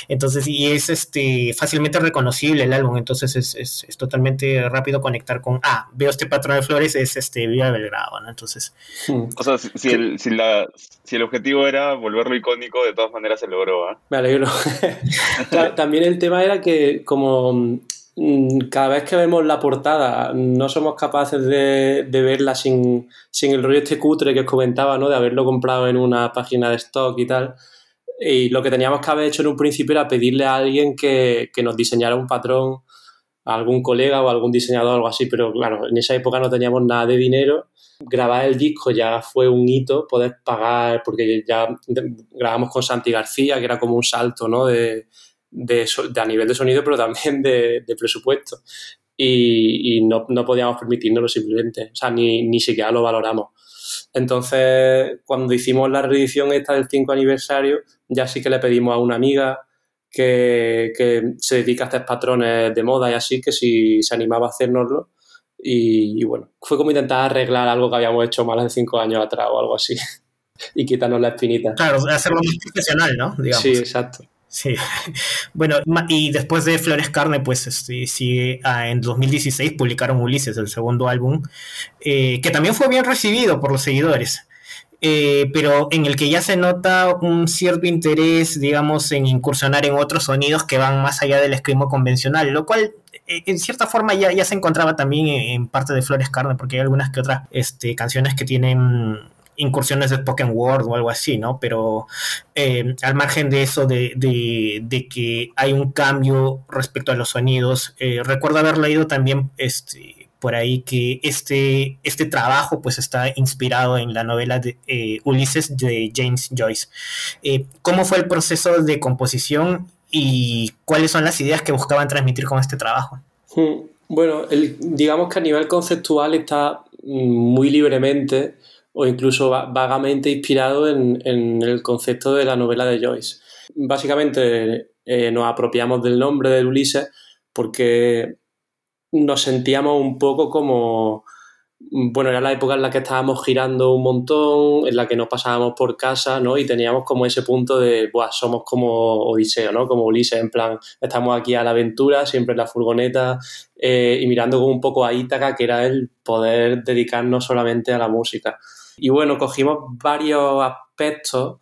entonces, y es este fácilmente reconocible el álbum, entonces es, es, es totalmente rápido conectar con, ah, veo este patrón de flores, es este Viva Belgrado, ¿no? Entonces... Hmm. O sea, si, si, el, si, la, si el objetivo era volverlo icónico, de todas maneras se logró, ¿eh? Me alegro. También el tema era que como cada vez que vemos la portada no somos capaces de, de verla sin, sin, el rollo este cutre que os comentaba, ¿no? De haberlo comprado en una página de stock y tal. Y lo que teníamos que haber hecho en un principio era pedirle a alguien que, que nos diseñara un patrón, a algún colega o algún diseñador o algo así, pero claro, en esa época no teníamos nada de dinero. Grabar el disco ya fue un hito, poder pagar, porque ya grabamos con Santi García, que era como un salto, ¿no? De, de, de, a nivel de sonido, pero también de, de presupuesto. Y, y no, no, podíamos permitirnoslo simplemente, o sea, ni, ni siquiera lo valoramos. Entonces, cuando hicimos la reedición esta del 5 aniversario, ya sí que le pedimos a una amiga que, que, se dedica a hacer patrones de moda y así, que si se animaba a hacérnoslo. Y, y, bueno, fue como intentar arreglar algo que habíamos hecho más de cinco años atrás o algo así. y quitarnos la espinita. Claro, hacerlo más profesional, ¿no? Digamos. Sí, exacto. Sí, bueno, y después de Flores Carne, pues este, sí, ah, en 2016 publicaron Ulises, el segundo álbum, eh, que también fue bien recibido por los seguidores, eh, pero en el que ya se nota un cierto interés, digamos, en incursionar en otros sonidos que van más allá del escrimo convencional, lo cual eh, en cierta forma ya, ya se encontraba también en, en, parte de Flores Carne, porque hay algunas que otras este, canciones que tienen incursiones de spoken word o algo así, ¿no? Pero eh, al margen de eso, de, que hay un cambio respecto a los sonidos, eh, recuerdo haber leído también este, por ahí que este, este trabajo pues está inspirado en la novela de eh, Ulises de James Joyce. ¿Cómo fue el proceso de composición y cuáles son las ideas que buscaban transmitir con este trabajo? Hmm. Bueno, digamos que a nivel conceptual está muy libremente o incluso vagamente inspirado en, el concepto de la novela de Joyce. Básicamente eh, nos apropiamos del nombre de Ulises porque nos sentíamos un poco como, bueno, era la época en la que estábamos girando un montón, en la que nos pasábamos por casa, ¿no? Y teníamos como ese punto de, Buah, somos como Odiseo, ¿no? Como Ulises, en plan, estamos aquí a la aventura, siempre en la furgoneta, eh, y mirando como un poco a Ítaca, que era el poder dedicarnos solamente a la música. Y bueno, cogimos varios aspectos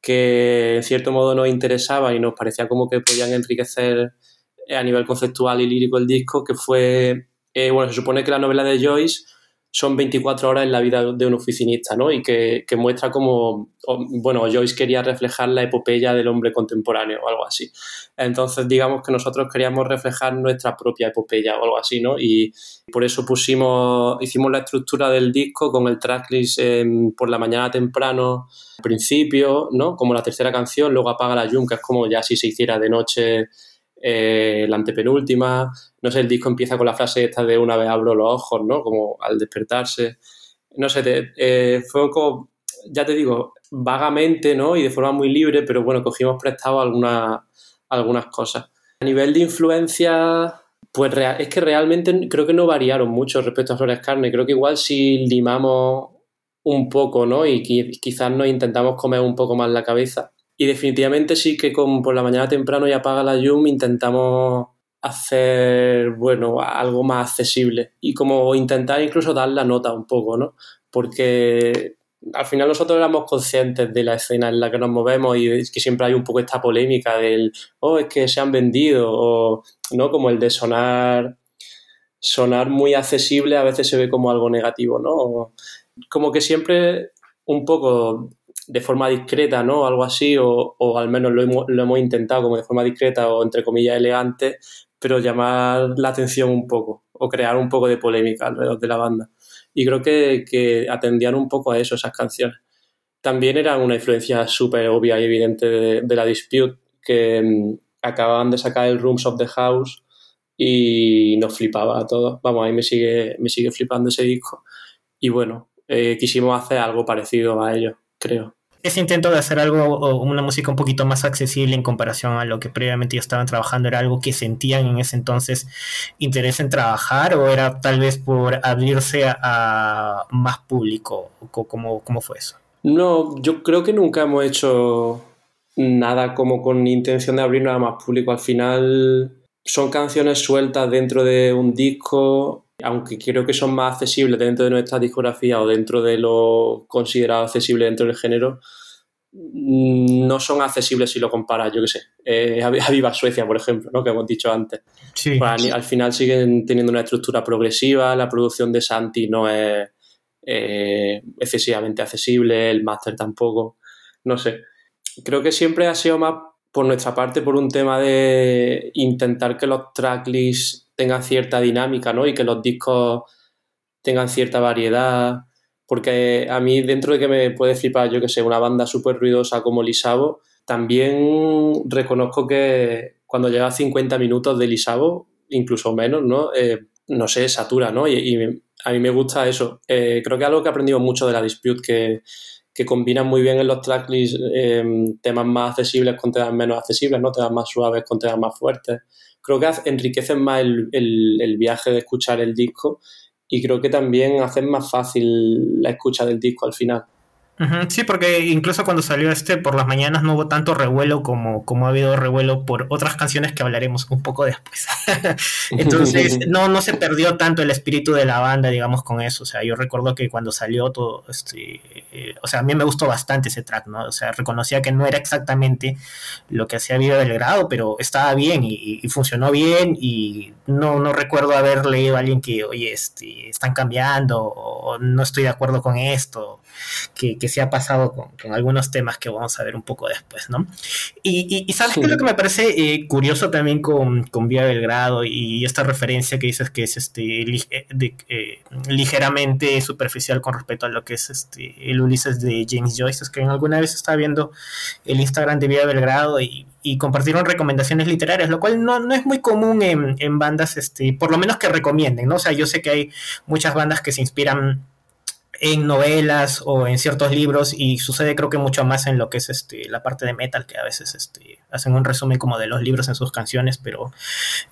que en cierto modo nos interesaban y nos parecía como que podían enriquecer a nivel conceptual y lírico el disco, que fue, eh, bueno, se supone que la novela de Joyce son 24 horas en la vida de un oficinista, ¿no? Y que, que muestra como, bueno, Joyce quería reflejar la epopeya del hombre contemporáneo o algo así. Entonces, digamos que nosotros queríamos reflejar nuestra propia epopeya o algo así, ¿no? Y por eso pusimos, hicimos la estructura del disco con el tracklist eh, por la mañana temprano, al principio, ¿no? Como la tercera canción, luego apaga la yunca, es como ya si se hiciera de noche eh, la antepenúltima, no sé, el disco empieza con la frase esta de una vez abro los ojos, ¿no? Como al despertarse. no sé, eh, fue como, ya te digo, vagamente, ¿no? Y de forma muy libre, pero bueno, cogimos prestado algunas, algunas cosas. A nivel de influencia, pues es que realmente creo que no variaron mucho respecto a Flores Carne. Creo que igual si limamos un poco, ¿no? Y quizás nos intentamos comer un poco más la cabeza. Y definitivamente sí que con, por la mañana temprano y apaga la Yum intentamos hacer, bueno, algo más accesible y como intentar incluso dar la nota un poco, ¿no? Porque al final nosotros éramos conscientes de la escena en la que nos movemos y que siempre hay un poco esta polémica del, oh, es que se han vendido, o, ¿no? Como el de sonar, sonar muy accesible a veces se ve como algo negativo, ¿no? Como que siempre un poco de forma discreta, ¿no? Algo así, o, o al menos lo hemos, lo hemos, intentado como de forma discreta o entre comillas elegante, pero llamar la atención un poco o crear un poco de polémica alrededor de la banda. Y creo que, que atendían un poco a eso esas canciones. También eran una influencia súper obvia y evidente de, la Dispute, que mm, acababan de sacar el Rooms of the House y nos flipaba a todos. Vamos, ahí me sigue, me sigue flipando ese disco. Y bueno, eh, quisimos hacer algo parecido a ello, creo ese intento de hacer algo, una música un poquito más accesible en comparación a lo que previamente ya estaban trabajando, era algo que sentían en ese entonces interés en trabajar o era tal vez por abrirse a, más público? ¿Cómo, ¿Cómo fue eso? No, yo creo que nunca hemos hecho nada como con intención de abrirnos a más público. Al final son canciones sueltas dentro de un disco, aunque creo que son más accesibles dentro de nuestra discografía o dentro de lo considerado accesible dentro del género, mm, no son accesibles si lo comparas, yo qué sé, eh, a Viva Suecia, por ejemplo, ¿no? que hemos dicho antes. Sí. Pues al, final siguen teniendo una estructura progresiva, la producción de Santi no es eh, excesivamente accesible, el máster tampoco, no sé. Creo que siempre ha sido más por nuestra parte por un tema de intentar que los tracklists tengan cierta dinámica, ¿no? Y que los discos tengan cierta variedad. Porque a mí, dentro de que me puede flipar, yo que sé, una banda súper ruidosa como Lisabo, también reconozco que cuando llega a 50 minutos de Lisabo, incluso menos, ¿no? Eh, no sé, satura, ¿no? Y, a mí me gusta eso. Eh, creo que algo que he aprendido mucho de la Dispute, que que combinan muy bien en los tracklists em, temas más accesibles con temas menos accesibles, ¿no? temas más suaves con temas más fuertes. Creo que enriquecen más el, el viaje de escuchar el disco y creo que también hacen más fácil la escucha del disco al final. Sí, porque incluso cuando salió este por las mañanas no hubo tanto revuelo como, como ha habido revuelo por otras canciones que hablaremos un poco después. Entonces, no, no se perdió tanto el espíritu de la banda, digamos, con eso. O sea, yo recuerdo que cuando salió todo, este, eh, o sea, a mí me gustó bastante ese track, ¿no? O sea, reconocía que no era exactamente lo que hacía Vida del Grado, pero estaba bien y, funcionó bien y no, no recuerdo haber leído a alguien que, oye, este, están cambiando o no estoy de acuerdo con esto, que, que se ha pasado con, algunos temas que vamos a ver un poco después, ¿no? Y, y, ¿sabes qué es lo que me parece eh, curioso también con, con Vía Belgrado y esta referencia que dices que es este eh, eh, ligeramente superficial con respecto a lo que es este el Ulises de James Joyce? Es que alguna vez estaba viendo el Instagram de Vía Belgrado y, y compartieron recomendaciones literarias, lo cual no, no es muy común en, en, bandas, este, por lo menos que recomienden, ¿no? O sea, yo sé que hay muchas bandas que se inspiran en novelas o en ciertos libros y sucede creo que mucho más en lo que es este la parte de metal que a veces este, hacen un resumen como de los libros en sus canciones pero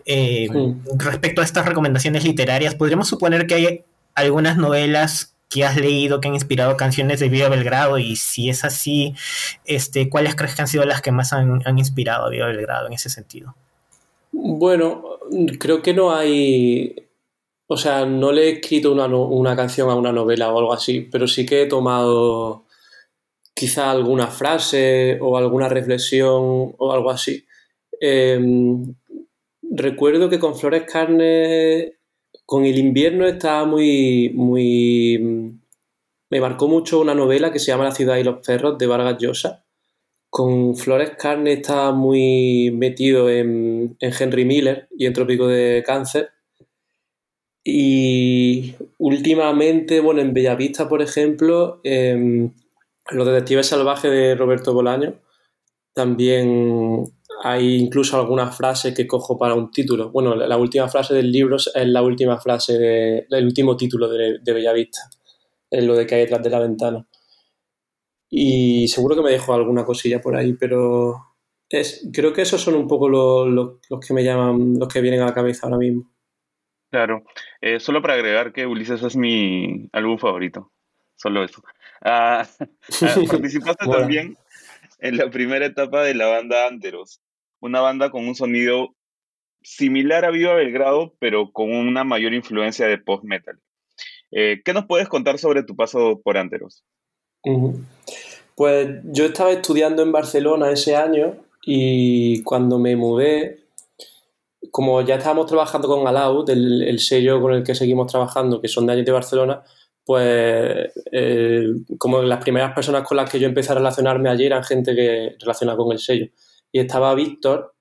eh, respecto a estas recomendaciones literarias podríamos suponer que hay algunas novelas que has leído que han inspirado canciones de Viva Belgrado y si es así este cuáles crees que han sido las que más han, han inspirado a Viva Belgrado en ese sentido bueno creo que no hay o sea, no le he escrito una, canción a una novela o algo así, pero sí que he tomado quizá alguna frase o alguna reflexión o algo así. Em, recuerdo que con Flores Carne, con el invierno estaba muy, muy... Me marcó mucho una novela que se llama La ciudad y los perros de Vargas Llosa. Con Flores Carne estaba muy metido en, en Henry Miller y en Trópico de Cáncer y últimamente, bueno, en Bellavista, por ejemplo, eh, Los Detectives Salvajes de Roberto Bolaño, también hay incluso algunas frases que cojo para un título. Bueno, la, última frase del libro es la última frase del último título de, de Bellavista. en lo de que hay detrás de la ventana. Y seguro que me dejo alguna cosilla por ahí, pero es, creo que esos son un poco los, que me llaman, los que vienen a la cabeza ahora mismo. Claro, eh, solo para agregar que Ulises es mi álbum favorito, solo eso. Ah, ah, participaste también en la primera etapa de la banda Anteros, una banda con un sonido similar a Viva Belgrado, pero con una mayor influencia de post-metal. Eh, ¿Qué nos puedes contar sobre tu paso por Anteros? Pues yo estaba estudiando en Barcelona ese año y cuando me mudé, como ya estábamos trabajando con Alaud, el, sello con el que seguimos trabajando, que son de allí de Barcelona, pues eh, como las primeras personas con las que yo empecé a relacionarme allí eran gente que relaciona con el sello. Y estaba Víctor,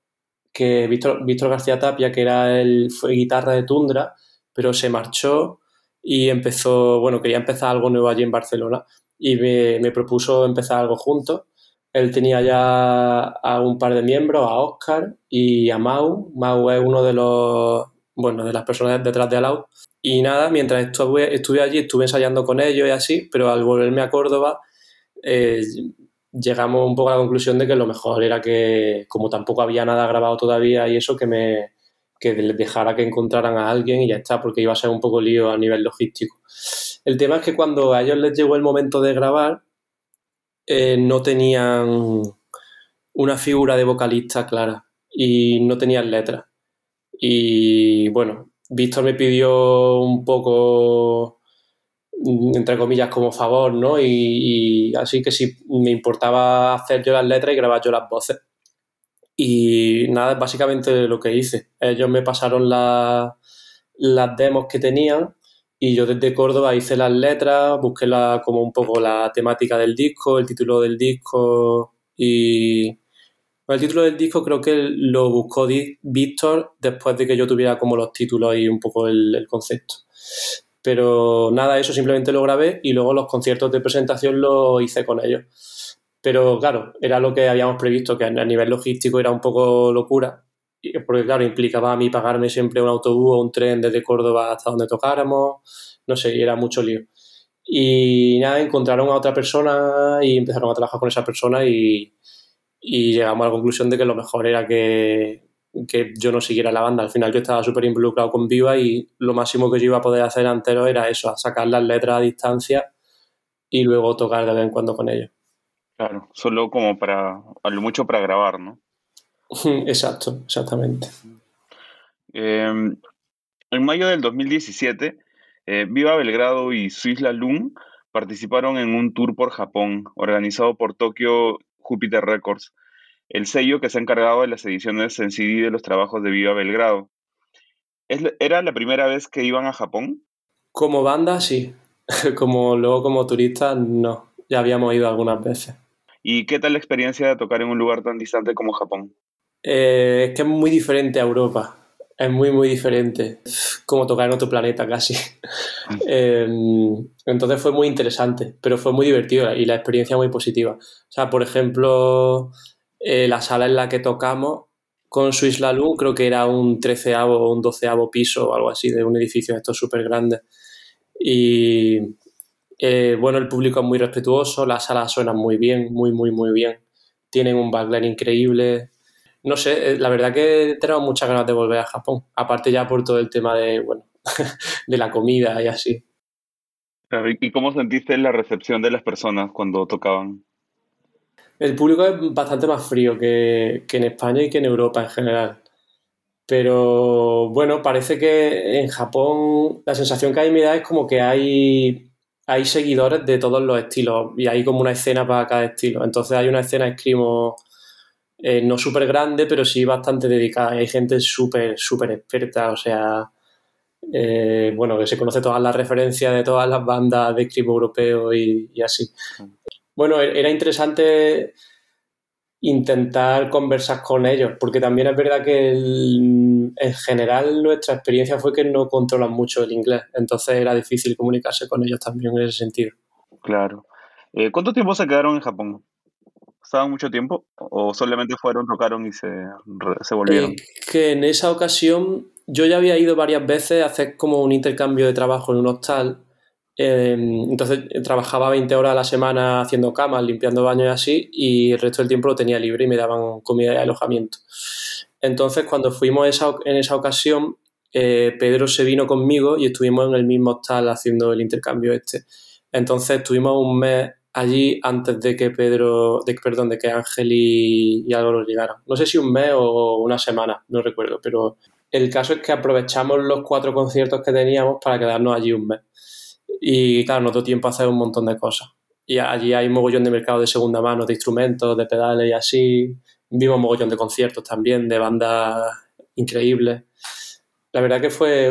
que Víctor, Víctor García Tapia, que era el fue guitarra de Tundra, pero se marchó y empezó, bueno, quería empezar algo nuevo allí en Barcelona y me, propuso empezar algo juntos. Él tenía ya a un par de miembros, a Oscar y a Mau. Mau es uno de los, bueno, de las personas detrás de Alau. Y nada, mientras estuve, estuve allí, estuve ensayando con ellos y así, pero al volverme a Córdoba, eh, llegamos un poco a la conclusión de que lo mejor era que, como tampoco había nada grabado todavía y eso, que me que les dejara que encontraran a alguien y ya está, porque iba a ser un poco lío a nivel logístico. El tema es que cuando a ellos les llegó el momento de grabar, eh, no tenían una figura de vocalista clara y no tenían letras. Y bueno, Víctor me pidió un poco, entre comillas, como favor, ¿no? Y, así que si me importaba hacer yo las letras y grabar yo las voces. Y nada, es básicamente lo que hice. Ellos me pasaron las demos que tenían y yo desde Córdoba hice las letras, busqué la, como un poco la temática del disco, el título del disco y... el título del disco creo que lo buscó Víctor después de que yo tuviera como los títulos y un poco el, concepto. Pero nada, eso simplemente lo grabé y luego los conciertos de presentación los hice con ellos. Pero claro, era lo que habíamos previsto, que a nivel logístico era un poco locura, porque claro, implicaba a mí pagarme siempre un autobús o un tren desde Córdoba hasta donde tocáramos, no sé, y era mucho lío. Y nada, encontraron a otra persona y empezaron a trabajar con esa persona y, llegamos a la conclusión de que lo mejor era que, que yo no siguiera la banda. Al final yo estaba súper involucrado con Viva y lo máximo que yo iba a poder hacer entero era eso, sacar las letras a distancia y luego tocar de vez en cuando con ellos. Claro, solo como para, a lo mucho para grabar, ¿no? Exacto, exactamente. Em, en mayo del 2017, eh, Viva Belgrado y Suisla Lung participaron en un tour por Japón organizado por Tokyo Jupiter Records, el sello que se ha encargado de las ediciones en CD de los trabajos de Viva Belgrado. ¿Era la primera vez que iban a Japón? Como banda, sí. como luego como turista, no. Ya habíamos ido algunas veces. ¿Y qué tal la experiencia de tocar en un lugar tan distante como Japón? Eh, es que es muy diferente a Europa. Es muy, muy diferente. Como tocar en otro planeta casi. Em, entonces fue muy interesante, pero fue muy divertido y la experiencia muy positiva. O sea, por ejemplo, eh, la sala en la que tocamos con Swiss Lalu creo que era un treceavo o un doceavo piso o algo así de un edificio de estos súper grandes. Y eh, bueno, el público es muy respetuoso, las salas suenan muy bien, muy, muy, muy bien. Tienen un backline increíble, no sé, eh, la verdad que tenemos muchas ganas de volver a Japón, aparte ya por todo el tema de, bueno, de la comida y así. ¿Y cómo sentiste la recepción de las personas cuando tocaban? El público es bastante más frío que, en España y que en Europa en general. Pero bueno, parece que en Japón la sensación que hay me da es como que hay, hay seguidores de todos los estilos y hay como una escena para cada estilo. Entonces hay una escena escrimo eh, no súper grande, pero sí bastante dedicada. Hay gente súper, súper experta, o sea, eh, bueno, que se conoce todas las referencias de todas las bandas de script europeo y, así. Bueno, e-, era interesante intentar conversar con ellos, porque también es verdad que en general nuestra experiencia fue que no controlan mucho el inglés, entonces era difícil comunicarse con ellos también en ese sentido. Claro. Eh, ¿Cuánto tiempo se quedaron en Japón? ¿Estaban mucho tiempo? ¿O solamente fueron, tocaron y se, se volvieron? Eh, que en esa ocasión yo ya había ido varias veces a hacer como un intercambio de trabajo en un hostal Em, entonces trabajaba 20 horas a la semana haciendo camas, limpiando baños y así, y el resto del tiempo lo tenía libre y me daban comida y alojamiento. Entonces, cuando fuimos en esa ocasión, eh, Pedro se vino conmigo y estuvimos en el mismo hostal haciendo el intercambio este. Entonces, estuvimos un mes allí antes de que Pedro, de, perdón, de que Ángel y, y Álvaro llegaran. No sé si un mes o una semana, no recuerdo, pero el caso es que aprovechamos los cuatro conciertos que teníamos para quedarnos allí un mes. Y claro, nos dio tiempo a hacer un montón de cosas. Y allí hay un mogollón de mercado de segunda mano, de instrumentos, de pedales y así. Vimos un mogollón de conciertos también, de bandas increíbles. La verdad que fue,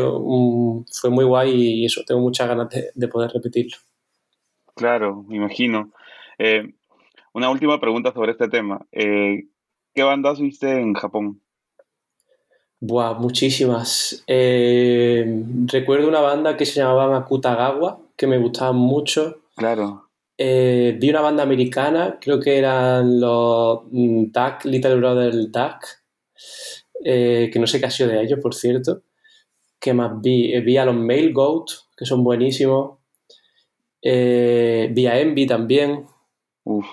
fue muy guay y eso, tengo muchas ganas de, poder repetirlo. Claro, me imagino. Eh, una última pregunta sobre este tema. Eh, ¿Qué bandas viste en Japón? Buah, muchísimas. Eh, recuerdo una banda que se llamaba Akutagawa, que me gustaba mucho. Claro. Eh, vi una banda americana, creo que eran los mm, Duck, Little Brother Duck, eh, que no sé qué ha sido de ellos, por cierto. ¿Qué más vi? vi a los Male Goat, que son buenísimos. Vi a Envy también. Uf.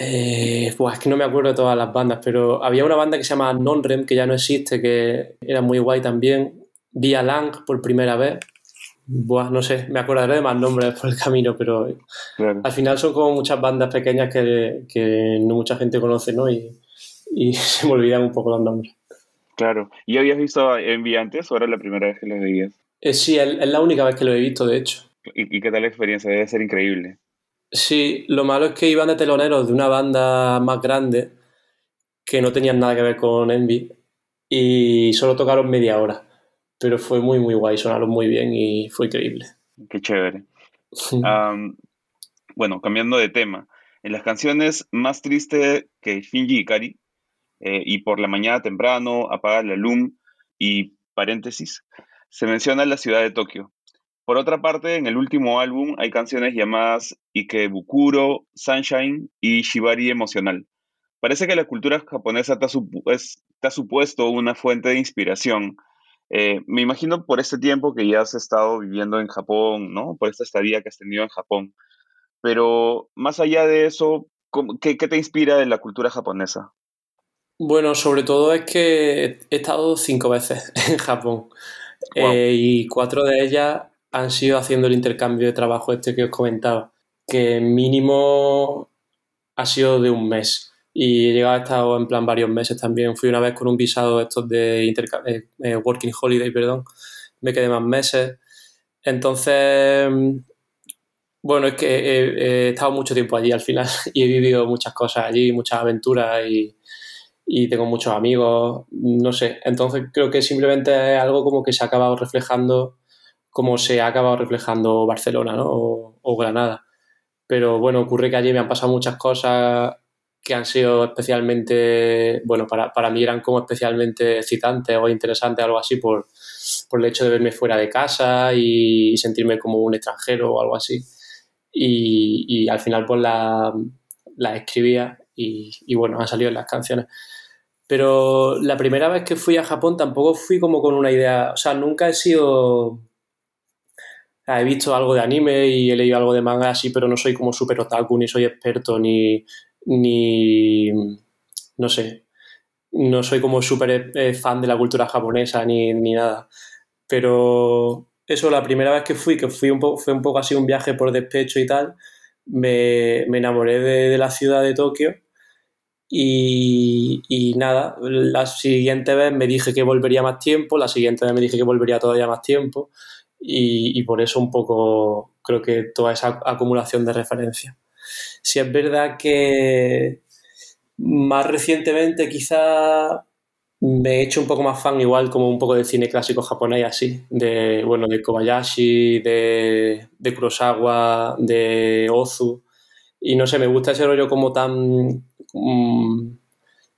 Eh, pues es que no me acuerdo de todas las bandas, pero había una banda que se llama Non-Rem, que ya no existe, que era muy guay también. Vi a Lang por primera vez. Buah, no sé, me acordaré de más nombres por el camino, pero al final son como muchas bandas pequeñas que, que no mucha gente conoce, ¿no? Y, y, se me olvidan un poco los nombres. Claro. ¿Y habías visto Envy antes o era la primera vez que los veías? Eh, sí, es, la única vez que lo he visto, de hecho. ¿Y, ¿Y, qué tal la experiencia? Debe ser increíble. Sí, lo malo es que iban de teloneros de una banda más grande que no tenían nada que ver con Envy y solo tocaron media hora. Pero fue muy, muy guay, sonaron muy bien y fue increíble. Qué chévere. bueno, cambiando de tema. En las canciones Más triste que Shinji Ikari eh, y Por la mañana temprano, Apaga la luz y paréntesis, se menciona la ciudad de Tokio. Por otra parte, en el último álbum hay canciones llamadas Ikebukuro, Sunshine y Shibari Emocional. Parece que la cultura japonesa te ha, supuesto una fuente de inspiración. Eh, me imagino por este tiempo que ya has estado viviendo en Japón, ¿no? Por esta estadía que has tenido en Japón. Pero más allá de eso, ¿qué, te inspira de la cultura japonesa? Bueno, sobre todo es que he estado cinco veces en Japón eh, y cuatro de ellas han sido haciendo el intercambio de trabajo este que os comentaba, que mínimo ha sido de un mes. Y he llegado a estar en plan varios meses también. Fui una vez con un visado estos de eh, eh, Working Holiday, perdón. Me quedé más meses. Entonces, bueno, es que he, estado mucho tiempo allí al final y he vivido muchas cosas allí, muchas aventuras y, y tengo muchos amigos, no sé. Entonces creo que simplemente es algo como que se ha acabado reflejando como se ha acabado reflejando Barcelona ¿no? o, Granada. Pero bueno, ocurre que allí me han pasado muchas cosas que han sido especialmente, bueno, para, para mí eran como especialmente excitantes o interesantes, algo así, por, por el hecho de verme fuera de casa y, sentirme como un extranjero o algo así. Y, al final pues las la escribía y, y, bueno, han salido en las canciones. Pero la primera vez que fui a Japón tampoco fui como con una idea, o sea, nunca he sido he visto algo de anime y he leído algo de manga así, pero no soy como súper otaku, ni soy experto, ni, ni, no sé, no soy como súper eh, fan de la cultura japonesa ni, nada. Pero eso, la primera vez que fui, que fui un fue un poco así un viaje por despecho y tal, me, enamoré de, la ciudad de Tokio y, y, nada, la siguiente vez me dije que volvería más tiempo, la siguiente vez me dije que volvería todavía más tiempo y, por eso un poco creo que toda esa acumulación de referencias. Si es verdad que más recientemente quizá me he hecho un poco más fan igual como un poco del cine clásico japonés así, de bueno, de Kobayashi, de, de Kurosawa, de Ozu y no sé, me gusta ese rollo como tan mm,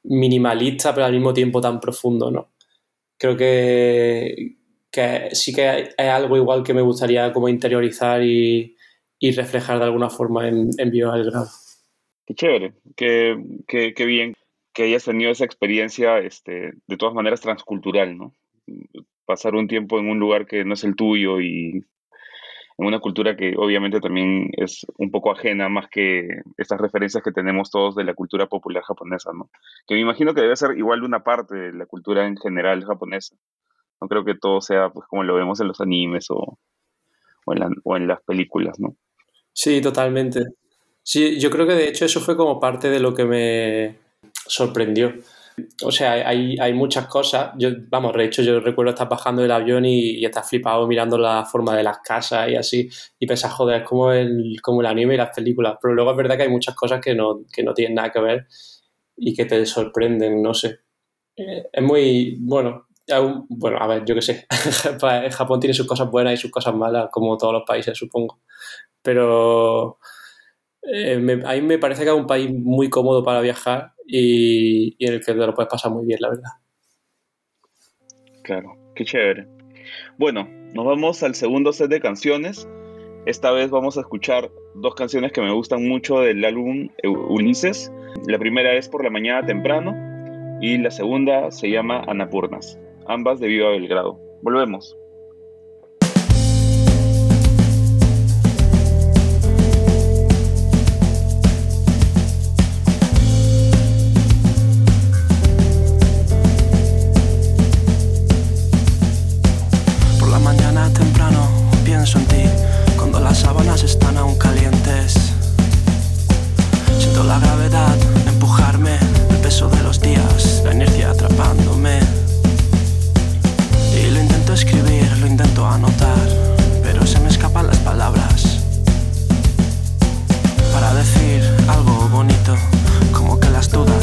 minimalista pero al mismo tiempo tan profundo, ¿no? Creo que, que sí que es algo igual que me gustaría como interiorizar y, reflejar de alguna forma en, en del Grado. Qué chévere, qué, qué, bien que hayas tenido esa experiencia, este, de todas maneras transcultural, ¿no? Pasar un tiempo en un lugar que no es el tuyo y una cultura que obviamente también es un poco ajena más que estas referencias que tenemos todos de la cultura popular japonesa, ¿no? Que me imagino que debe ser igual una parte de la cultura en general japonesa. No creo que todo sea pues como lo vemos en los animes o, o, en, las películas, ¿no? Sí, totalmente. Sí, yo creo que de hecho eso fue como parte de lo que me sorprendió o sea, hay, hay muchas cosas. Yo, vamos, de hecho, yo recuerdo estar bajando del avión y, y estar flipado mirando la forma de las casas y así, y pensar, joder, es como el, como el anime y las películas. Pero luego es verdad que hay muchas cosas que no, que no tienen nada que ver y que te sorprenden, no sé. Eh, es muy, bueno, bueno, a ver, yo qué sé. Japón tiene sus cosas buenas y sus cosas malas, como todos los países, supongo. Pero eh, a mí me parece que es un país muy cómodo para viajar y, en el que te lo puedes pasar muy bien, la verdad. Claro, qué chévere. Bueno, nos vamos al segundo set de canciones. Esta vez vamos a escuchar dos canciones que me gustan mucho del álbum Ulises. La primera es Por la mañana temprano y la segunda se llama Anapurnas, ambas de Viva Belgrado. Volvemos. todas, todas.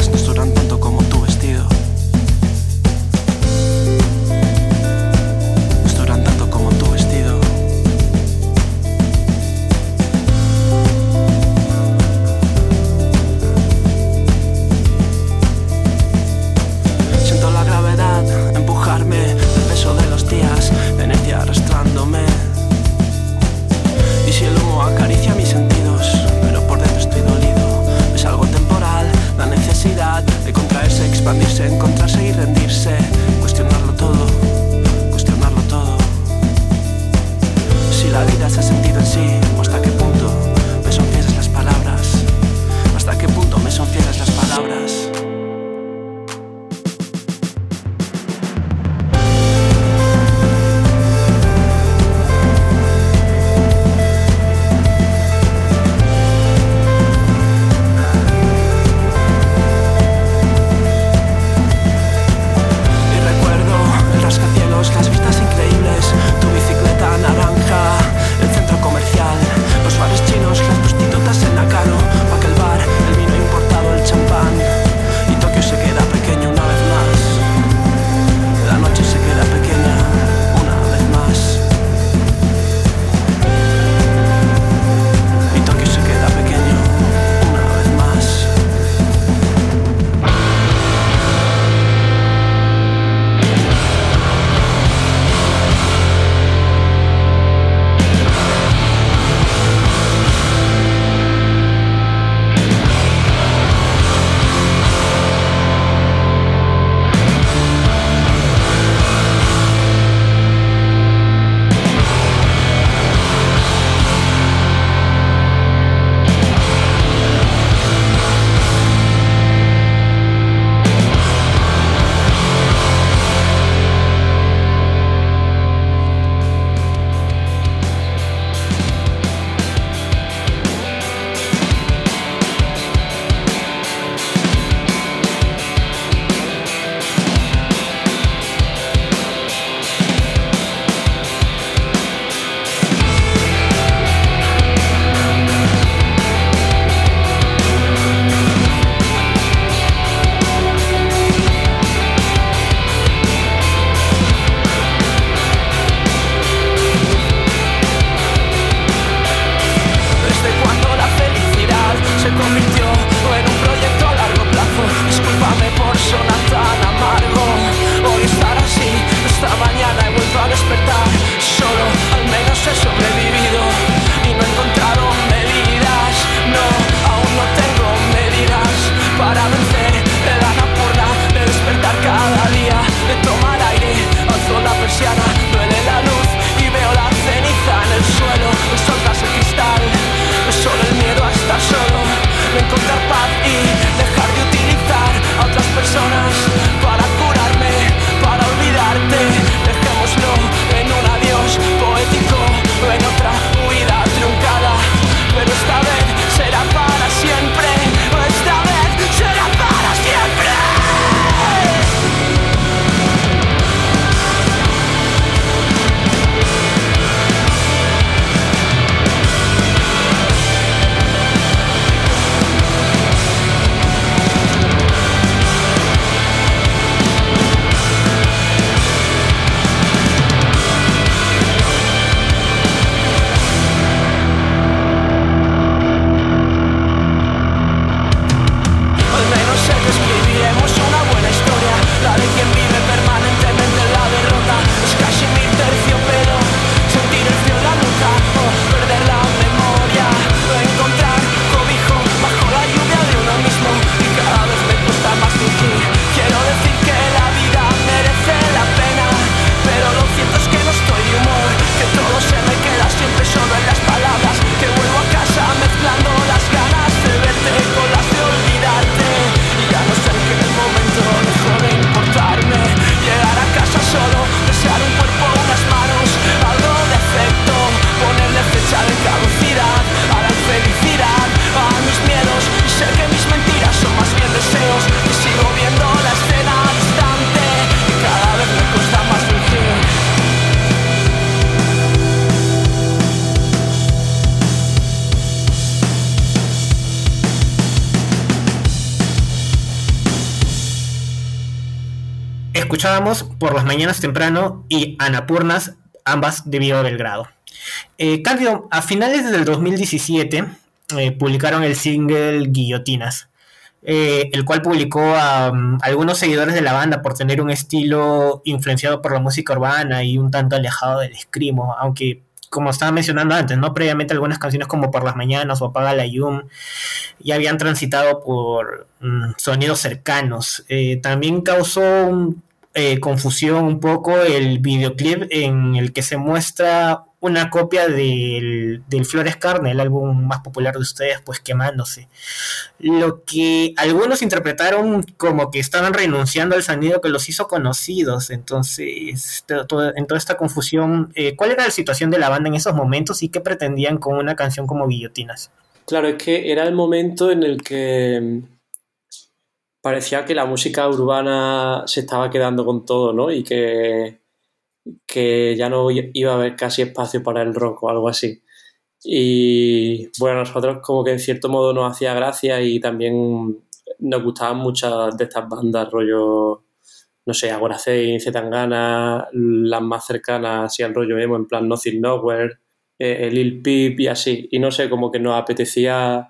Por las mañanas temprano y Anapurnas, ambas de Viva Belgrado. Eh, a finales del 2017 eh, publicaron el single Guillotinas, eh, el cual publicó a um, algunos seguidores de la banda por tener un estilo influenciado por la música urbana y un tanto alejado del escrimo, aunque como estaba mencionando antes, ¿no? Previamente algunas canciones como Por las Mañanas o Apaga la Yum ya habían transitado por mm, sonidos cercanos. Eh, también causó eh, confusión un poco el videoclip en el que se muestra una copia del, del, Flores Carne, el álbum más popular de ustedes, pues quemándose. Lo que algunos interpretaron como que estaban renunciando al sonido que los hizo conocidos. Entonces, en toda esta confusión, eh, ¿cuál era la situación de la banda en esos momentos y qué pretendían con una canción como Guillotinas? Claro, es que era el momento en el que parecía que la música urbana se estaba quedando con todo, ¿no? Y que que ya no iba a haber casi espacio para el rock o algo así. Y bueno, nosotros como que en cierto modo nos hacía gracia y también nos gustaban muchas de estas bandas, rollo, no sé, Agoracein, Zetangana, las más cercanas así al rollo emo, en plan Nothing Nowhere, eh, Lil Peep y así. Y no sé, como que nos apetecía,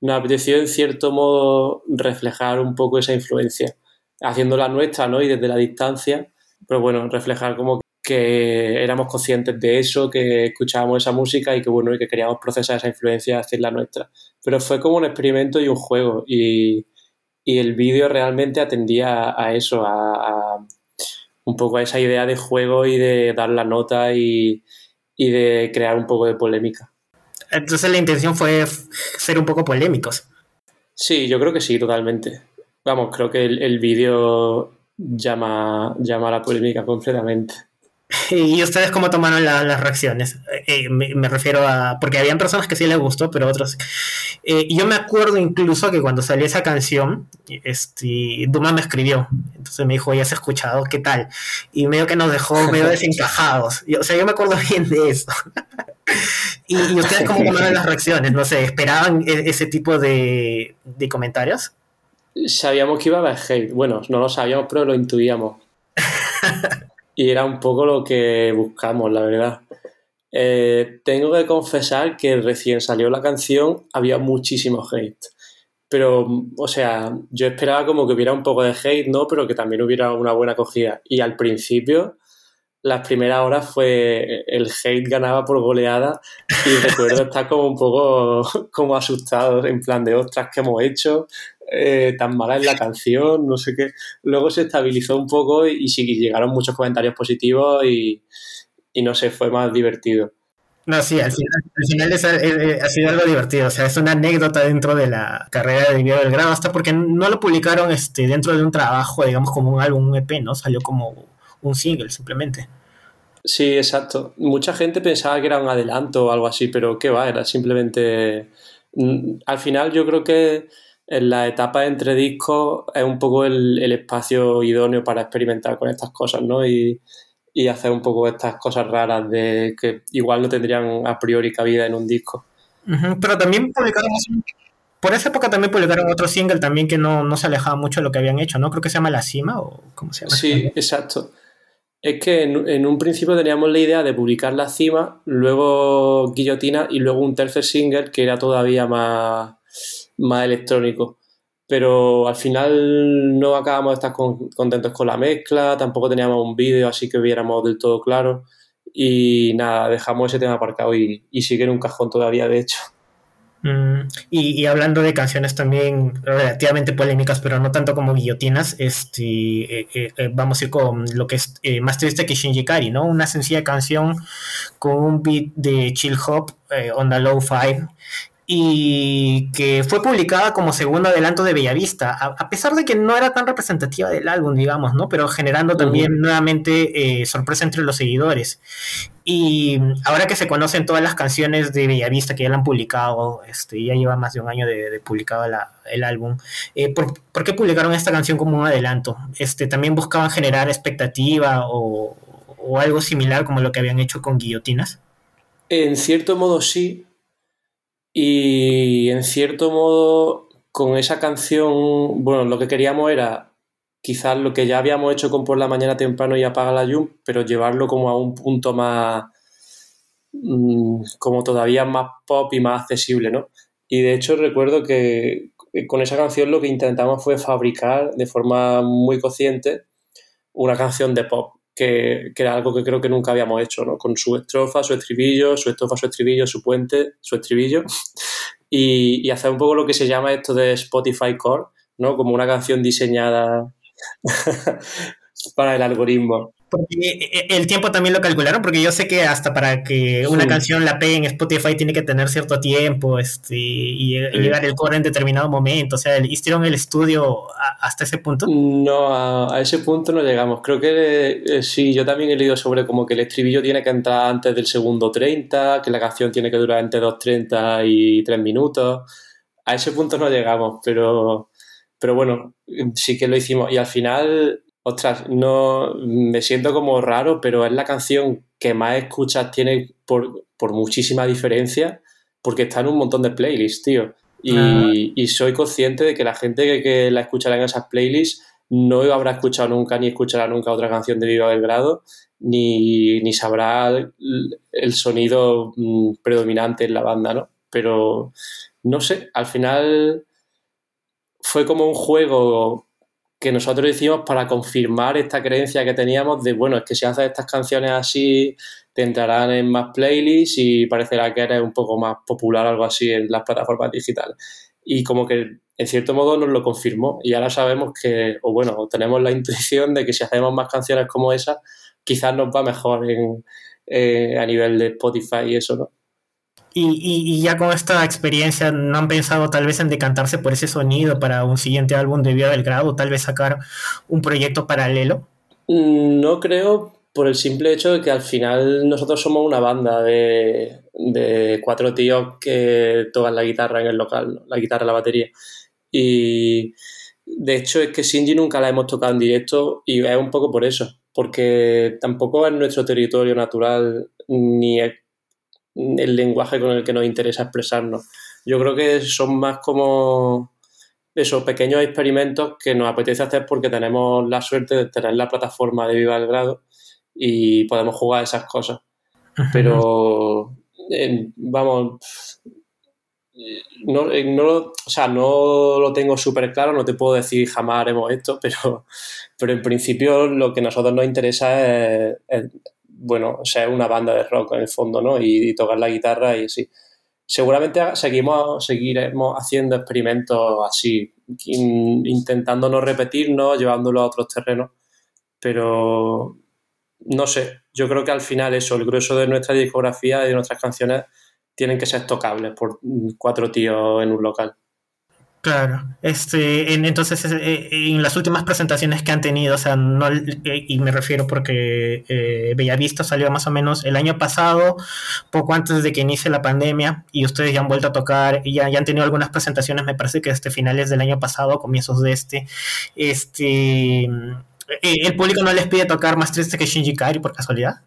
nos apeteció en cierto modo reflejar un poco esa influencia, haciéndola nuestra, ¿no? Y desde la distancia, pero bueno, reflejar como que éramos conscientes de eso, que escuchábamos esa música y que bueno, y que queríamos procesar esa influencia y la nuestra. Pero fue como un experimento y un juego y, el vídeo realmente atendía a, eso, a, un poco a esa idea de juego y de dar la nota y, y de crear un poco de polémica. Entonces la intención fue ser un poco polémicos. Sí, yo creo que sí, totalmente. Vamos, creo que el, el vídeo llama, llama a la polémica completamente. ¿Y ustedes cómo tomaron las reacciones? Eh, me, refiero a... Porque habían personas que sí les gustó, pero otros... Eh, yo me acuerdo incluso que cuando salió esa canción, este, Duma me escribió. Entonces me dijo, ya has escuchado, ¿qué tal? Y medio que nos dejó medio desencajados. o sea, yo me acuerdo bien de eso. ¿Y, ustedes cómo tomaron las reacciones? No sé, ¿esperaban e, ese tipo de, de comentarios? Sabíamos que iba a haber hate. Bueno, no lo sabíamos, pero lo intuíamos. y era un poco lo que buscamos, la verdad. Eh, tengo que confesar que recién salió la canción había muchísimo hate. Pero, o sea, yo esperaba como que hubiera un poco de hate, ¿no? Pero que también hubiera una buena acogida. Y al principio, las primeras horas fue el hate ganaba por goleada y recuerdo estar como un poco como asustado, en plan de, ostras, ¿qué hemos hecho? Eh, tan mala es la canción, no sé qué. Luego se estabilizó un poco y, sí llegaron muchos comentarios positivos y, no sé, fue más divertido. No, sí, al final, ha sido algo divertido, o sea, es una anécdota dentro de la carrera de Video del Grado, hasta porque no lo publicaron este, dentro de un trabajo, digamos, como un álbum, un EP, ¿no? Salió como un single, simplemente. Sí, exacto. Mucha gente pensaba que era un adelanto o algo así, pero qué va, era simplemente... Mm, al final yo creo que en la etapa entre discos es un poco el, espacio idóneo para experimentar con estas cosas, ¿no? Y, hacer un poco estas cosas raras de que igual no tendrían a priori cabida en un disco. pero también publicaron por esa época también publicaron otro single también que no, se alejaba mucho de lo que habían hecho, ¿no? Creo que se llama La Cima o ¿cómo se llama? Sí, exacto. Es que en, un principio teníamos la idea de publicar La Cima, luego Guillotina y luego un tercer single que era todavía más más electrónico. Pero al final no acabamos de estar contentos con la mezcla, tampoco teníamos un vídeo así que viéramos del todo claro. Y nada, dejamos ese tema aparcado y, sigue en un cajón todavía, de hecho. Mm, y, hablando de canciones también relativamente polémicas, pero no tanto como guillotinas, este, eh, eh, eh, vamos a ir con lo que es más triste que Shinji Kari, ¿no? Una sencilla canción con un beat de chill hop, onda low five, y que fue publicada como segundo adelanto de Bellavista, a, pesar de que no era tan representativa del álbum, digamos, ¿no? Pero generando también nuevamente eh, sorpresa entre los seguidores. Y ahora que se conocen todas las canciones de Bellavista que ya la han publicado, este, ya lleva más de un año de, publicado el álbum, eh, ¿por, qué publicaron esta canción como un adelanto? Este, ¿También buscaban generar expectativa o, o algo similar como lo que habían hecho con Guillotinas? En cierto modo sí, y en cierto modo, con esa canción, bueno, lo que queríamos era quizás lo que ya habíamos hecho con por la mañana temprano y apaga la Yum, pero llevarlo como a un punto más, mm, como todavía más pop y más accesible, ¿no? Y de hecho recuerdo que con esa canción lo que intentamos fue fabricar de forma muy consciente una canción de pop, que, era algo que creo que nunca habíamos hecho, ¿no? Con su estrofa, su estribillo, su estrofa, su estribillo, su puente, su estribillo, y, y hacer un poco lo que se llama esto de Spotify Core, ¿no? Como una canción diseñada para el algoritmo. Porque eh, eh, el tiempo también lo calcularon, porque yo sé que hasta para que una canción la pegue en Spotify tiene que tener cierto tiempo este, y, llegar el core en determinado momento. O sea, ¿hicieron el estudio hasta ese punto? No, a, ese punto no llegamos. Creo que eh, sí, yo también he leído sobre como que el estribillo tiene que entrar antes del segundo 30, que la canción tiene que durar entre 2.30 y 3 minutos. A ese punto no llegamos, pero, pero bueno, sí que lo hicimos. Y al final ostras, no me siento como raro, pero es la canción que más escuchas tiene por, muchísima diferencia, porque está en un montón de playlists, tío. Y, soy consciente de que la gente que, la escuchará en esas playlists no habrá escuchado nunca ni escuchará nunca otra canción de Viva Belgrado, ni, ni sabrá el, el, sonido mm, predominante en la banda, ¿no? Pero no sé, al final fue como un juego que nosotros hicimos para confirmar esta creencia que teníamos de, bueno, es que si haces estas canciones así, te entrarán en más playlists y parecerá que eres un poco más popular algo así en las plataformas digitales. Y como que en cierto modo nos lo confirmó y ahora sabemos que, o bueno, tenemos la intuición de que si hacemos más canciones como esa, quizás nos va mejor en, eh, a nivel de Spotify y eso, ¿no? Y, ya con esta experiencia, ¿no han pensado tal vez en decantarse por ese sonido para un siguiente álbum de Vía del Grado, tal vez sacar un proyecto paralelo? Mm, no creo, por el simple hecho de que al final nosotros somos una banda de, cuatro tíos que tocan la guitarra en el local, la guitarra, la batería. Y de hecho es que Shinji nunca la hemos tocado en directo y es un poco por eso, porque tampoco es nuestro territorio natural ni es el lenguaje con el que nos interesa expresarnos. Yo creo que son más como esos pequeños experimentos que nos apetece hacer porque tenemos la suerte de tener la plataforma de Viva el Grado y podemos jugar esas cosas. Pero, vamos, no, no, o sea, no lo tengo súper claro, no te puedo decir jamás haremos esto, pero, pero en principio lo que a nosotros nos interesa es bueno, o sea, una banda de rock en el fondo, ¿no? Y, tocar la guitarra y así. Seguramente seguimos, seguiremos haciendo experimentos así, intentando no repetirnos, llevándolo a otros terrenos, pero no sé, yo creo que al final eso, el grueso de nuestra discografía y de nuestras canciones tienen que ser tocables por cuatro tíos en un local. Claro, este, entonces eh, eh, en las últimas presentaciones que han tenido, o sea, no, eh, y me refiero porque eh, Bellavista salió más o menos el año pasado, poco antes de que inicie la pandemia, y ustedes ya han vuelto a tocar, y ya, ya han tenido algunas presentaciones, me parece que este finales del año pasado, comienzos de este, este, ¿el público no les pide tocar más triste que Shinji Kari por casualidad?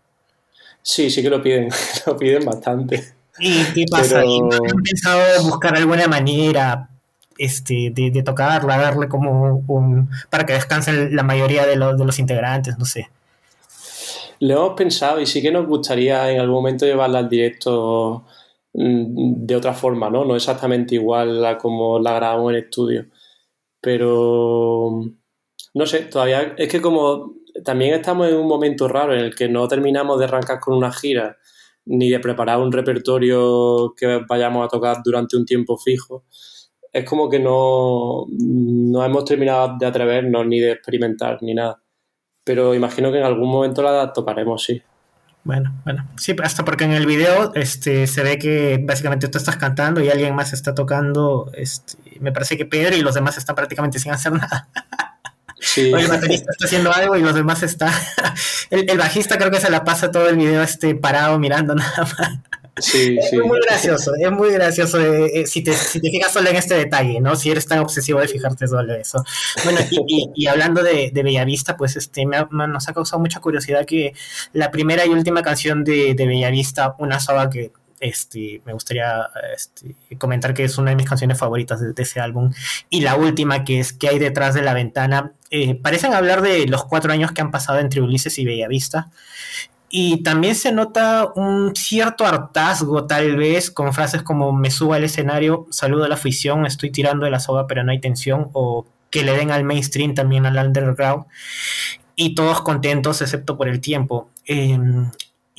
Sí, sí que lo piden, lo piden bastante. ¿Y qué pasa? ¿Han pensado buscar alguna manera este, de, tocarla, darle como un, para que descansen la mayoría de, los, de los integrantes, no sé. Lo hemos pensado y sí que nos gustaría en algún momento llevarla al directo mm, de otra forma, ¿no? No exactamente igual a como la grabamos en estudio. Pero no sé, todavía es que como también estamos en un momento raro en el que no terminamos de arrancar con una gira ni de preparar un repertorio que vayamos a tocar durante un tiempo fijo es como que no, no hemos terminado de atrevernos ni de experimentar ni nada. Pero imagino que en algún momento la tocaremos, sí. Bueno, bueno, sí, hasta porque en el video este, se ve que básicamente tú estás cantando y alguien más está tocando, este, me parece que Pedro y los demás están prácticamente sin hacer nada. Sí. el baterista está haciendo algo y los demás están... el, el, bajista creo que se la pasa todo el video este parado mirando nada más. Es muy gracioso, es muy gracioso eh, eh, si, te, si, te, fijas solo en este detalle, ¿no? Si eres tan obsesivo de fijarte solo en eso. Bueno, y, y, hablando de, de, Bellavista, pues este me nos ha causado mucha curiosidad que la primera y última canción de, de Bellavista, una sola que este, me gustaría este, comentar que es una de mis canciones favoritas de, ese álbum. Y la última, que es ¿Qué hay detrás de la ventana? eh, parecen hablar de los cuatro años que han pasado entre Ulises y Bellavista. Y también se nota un cierto hartazgo, tal vez, con frases como me subo al escenario, saludo a la afición, estoy tirando de la soga pero no hay tensión, o que le den al mainstream, también al underground, y todos contentos excepto por el tiempo. Em,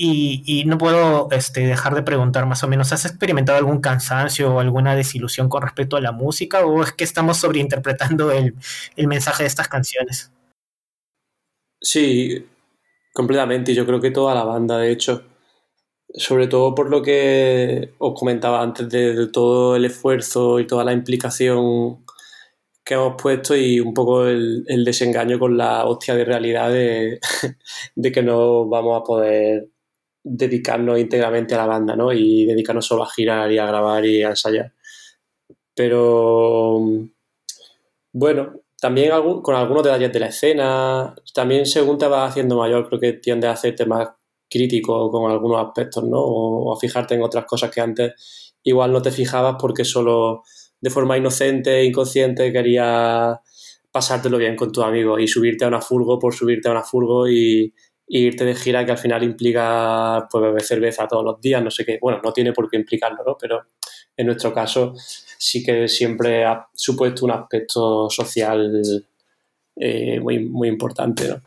y, no puedo este, dejar de preguntar más o menos, ¿has experimentado algún cansancio o alguna desilusión con respecto a la música o es que estamos sobreinterpretando el, el mensaje de estas canciones? Sí, completamente. Yo creo que toda la banda, de hecho. Sobre todo por lo que os comentaba antes de, todo el esfuerzo y toda la implicación que hemos puesto y un poco el, desengaño con la hostia de realidad de, de que no vamos a poder dedicarnos íntegramente a la banda, ¿no? Y dedicarnos solo a girar y a grabar y a ensayar. Pero bueno, también con algunos detalles de la escena, también según te vas haciendo mayor, creo que tiende a hacerte más crítico con algunos aspectos, ¿no? O, a fijarte en otras cosas que antes igual no te fijabas porque solo de forma inocente, inconsciente, querías pasártelo bien con tu amigo y subirte a una furgo por subirte a una furgo y, irte de gira que al final implica pues, beber cerveza todos los días, no sé qué. Bueno, no tiene por qué implicarlo, ¿no? Pero en nuestro caso sí que siempre ha supuesto un aspecto social eh, muy, muy importante, ¿no?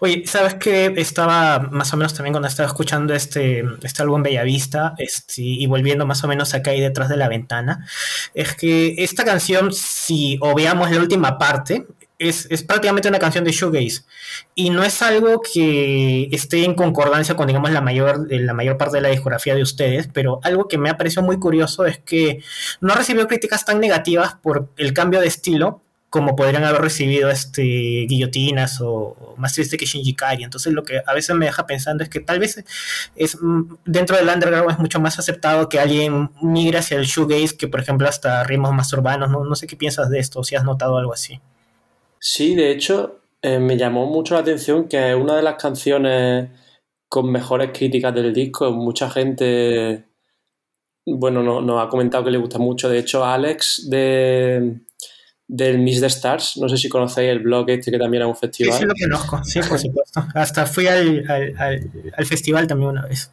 Oye, ¿sabes qué? Estaba más o menos también cuando estaba escuchando este, este álbum Bellavista este, y volviendo más o menos acá y detrás de la ventana, es que esta canción, si o veamos la última parte, es, prácticamente una canción de shoegaze y no es algo que esté en concordancia con digamos la mayor la mayor parte de la discografía de ustedes pero algo que me ha parecido muy curioso es que no recibió críticas tan negativas por el cambio de estilo como podrían haber recibido este guillotinas o, más triste que Shinji Kari. Entonces lo que a veces me deja pensando es que tal vez es mm, dentro del underground es mucho más aceptado que alguien migre hacia el shoegaze que por ejemplo hasta ritmos más urbanos. No, no sé qué piensas de esto, si has notado algo así. Sí, de hecho, eh, me llamó mucho la atención que una de las canciones con mejores críticas del disco, mucha gente, bueno, nos no ha comentado que le gusta mucho. De hecho, Alex de, del Miss the Stars, no sé si conocéis el blog este que también era un festival. Sí, sí lo conozco, sí, por supuesto. Hasta fui al, al festival también una vez.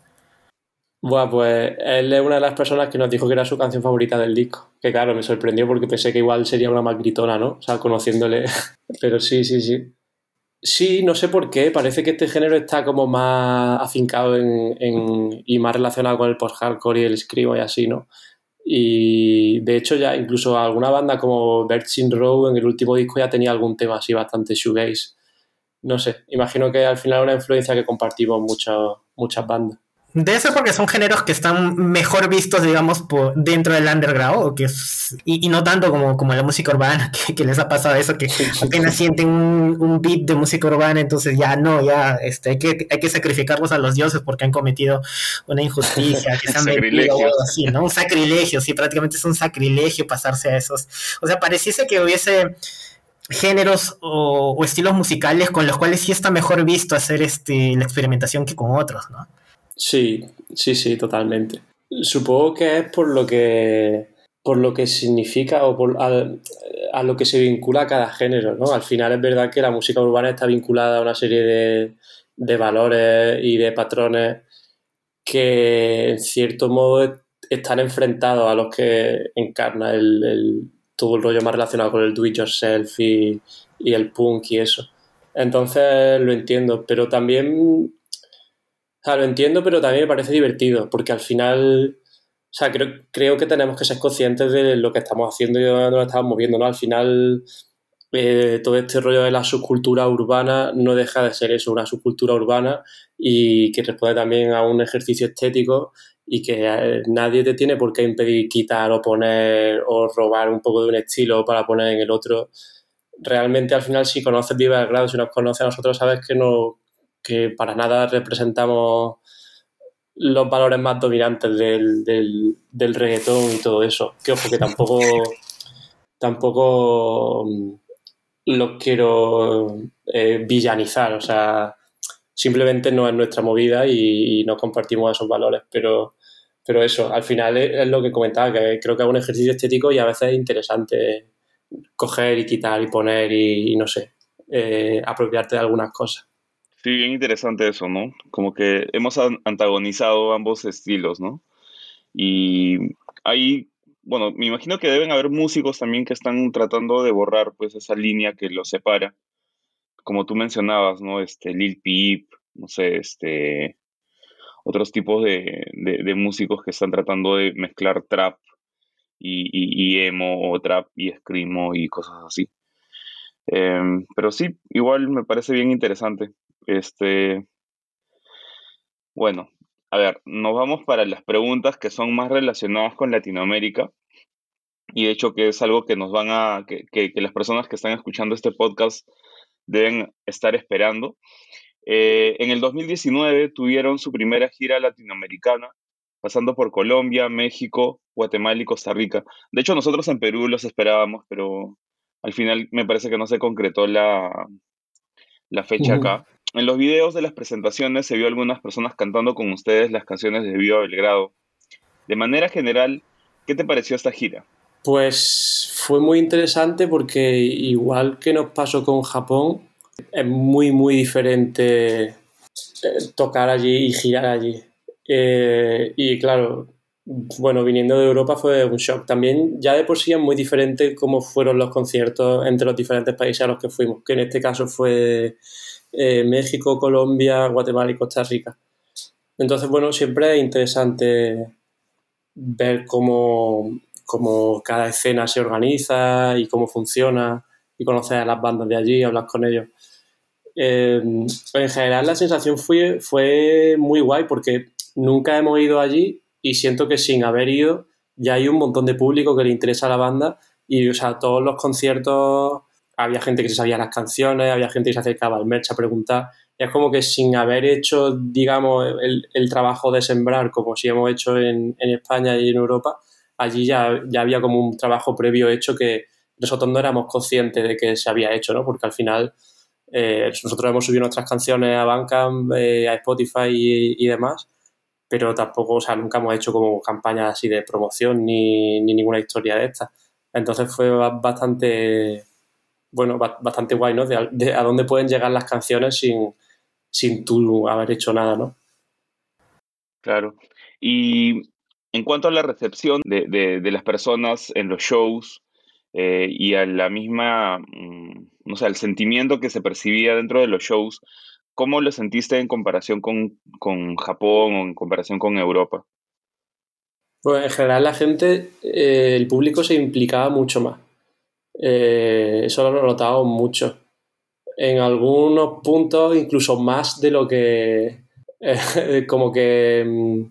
Bueno, pues él es una de las personas que nos dijo que era su canción favorita del disco. Que claro, me sorprendió porque pensé que igual sería una más gritona, ¿no? O sea, conociéndole. Pero sí, sí, sí. Sí, no sé por qué. Parece que este género está como más afincado en, y más relacionado con el post-hardcore y el escribo y así, ¿no? Y de hecho ya incluso alguna banda como Virgin Row en el último disco ya tenía algún tema así bastante shoegaze. No sé, imagino que al final es una influencia que compartimos muchas muchas bandas. Debe ser porque son géneros que están mejor vistos, digamos, por dentro del underground, o que y, no tanto como, como la música urbana, que, les ha pasado eso, que apenas sienten un, beat de música urbana, entonces ya no, ya este, hay, que, hay que sacrificarlos a los dioses porque han cometido una injusticia, que se han o algo así, ¿no? Un sacrilegio, sí, prácticamente es un sacrilegio pasarse a esos. O sea, pareciese que hubiese géneros o, o estilos musicales con los cuales sí está mejor visto hacer este, la experimentación que con otros, ¿no? Sí, sí, sí, totalmente. Supongo que es por lo que por lo que significa o por, a, lo que se vincula cada género, ¿no? Al final es verdad que la música urbana está vinculada a una serie de, de valores y de patrones que en cierto modo están enfrentados a los que encarna el, todo el rollo más relacionado con el do it yourself y, y el punk y eso. Entonces lo entiendo, pero también sea, lo entiendo, pero también me parece divertido, porque al final, o sea, creo, creo que tenemos que ser conscientes de lo que estamos haciendo y de dónde nos estamos moviendo, ¿no? Al final, eh, todo este rollo de la subcultura urbana no deja de ser eso, una subcultura urbana y que responde también a un ejercicio estético y que eh, nadie te tiene por qué impedir quitar o poner o robar un poco de un estilo para poner en el otro. Realmente al final si conoces Viva el Grado, si nos conoces a nosotros, sabes que no, que para nada representamos los valores más dominantes del, del, reggaetón y todo eso. Que ojo, que tampoco, tampoco mm, los quiero eh, villanizar, o sea, simplemente no es nuestra movida y, no compartimos esos valores, pero, pero eso, al final es, lo que comentaba, que creo que es un ejercicio estético y a veces es interesante coger y quitar y poner y, no sé, eh, apropiarte de algunas cosas. Sí, bien interesante eso, ¿no? Como que hemos antagonizado ambos estilos, ¿no? Y ahí, bueno, me imagino que deben haber músicos también que están tratando de borrar pues esa línea que los separa. Como tú mencionabas, ¿no? Este, Lil Peep, no sé, este, otros tipos de, músicos que están tratando de mezclar trap y, y, emo o trap y screamo y cosas así. Em, pero sí, igual me parece bien interesante. Este, bueno, a ver, nos vamos para las preguntas que son más relacionadas con Latinoamérica. Y de hecho que es algo que nos van a, que, que, las personas que están escuchando este podcast deben estar esperando. Eh, en el 2019 tuvieron su primera gira latinoamericana, pasando por Colombia, México, Guatemala y Costa Rica. De hecho, nosotros en Perú los esperábamos, pero al final me parece que no se concretó la, la fecha acá. En los videos de las presentaciones se vio algunas personas cantando con ustedes las canciones de Viva Belgrado. De manera general, ¿qué te pareció esta gira? Pues fue muy interesante porque igual que nos pasó con Japón, es muy muy diferente eh, tocar allí y girar allí. Eh, y claro, bueno, viniendo de Europa fue un shock. También ya de por sí es muy diferente cómo fueron los conciertos entre los diferentes países a los que fuimos, que en este caso fue eh, México, Colombia, Guatemala y Costa Rica. Entonces, bueno, siempre es interesante ver cómo, cada escena se organiza y cómo funciona y conocer a las bandas de allí, hablar con ellos. Eh, en general la sensación fue, fue muy guay porque nunca hemos ido allí y siento que sin haber ido ya hay un montón de público que le interesa a la banda y o sea, todos los conciertos había gente que se sabía las canciones, había gente que se acercaba al merch a preguntar. es como que sin haber hecho, digamos, el, trabajo de sembrar, como si hemos hecho en, España y en Europa, allí ya, ya había como un trabajo previo hecho que nosotros no éramos conscientes de que se había hecho, ¿no? Porque al final eh, nosotros hemos subido nuestras canciones a Bandcamp, eh, a Spotify y, demás, pero tampoco, o sea, nunca hemos hecho como campañas así de promoción ni, ni ninguna historia de esta. Entonces fue bastante bueno, bastante guay, ¿no? De, a dónde pueden llegar las canciones sin, sin tú haber hecho nada, ¿no? Claro. Y en cuanto a la recepción de, las personas en los shows eh, y a la misma, mm, no sé, el sentimiento que se percibía dentro de los shows, ¿cómo lo sentiste en comparación con, Japón o en comparación con Europa? Pues en general la gente, eh, el público se implicaba mucho más. Eh, eso lo he mucho. En algunos puntos, incluso más de lo que. Eh, como que. Mm,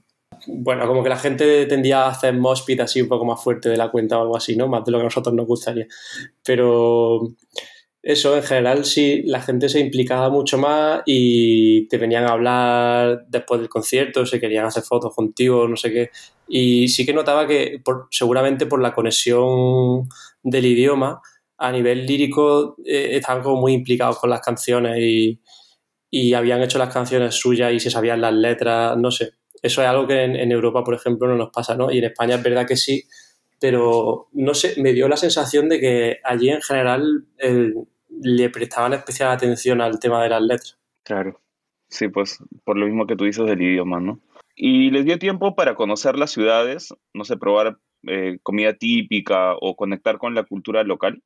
bueno, como que la gente tendía a hacer mospit así un poco más fuerte de la cuenta o algo así, ¿no? Más de lo que a nosotros nos gustaría. Pero eso, en general, sí, la gente se implicaba mucho más y te venían a hablar después del concierto, se querían hacer fotos contigo, no sé qué. Y sí que notaba que, seguramente por la conexión del idioma, a nivel lírico eh, estaban como muy implicados con las canciones y, habían hecho las canciones suyas y se sabían las letras, no sé. Eso es algo que en, Europa, por ejemplo, no nos pasa, ¿no? Y en España es verdad que sí, pero no sé, me dio la sensación de que allí en general le prestaban especial atención al tema de las letras. Claro, sí, pues por lo mismo que tú dices del idioma, ¿no? Y les dio tiempo para conocer las ciudades, no sé, probar eh, comida típica o conectar con la cultura local.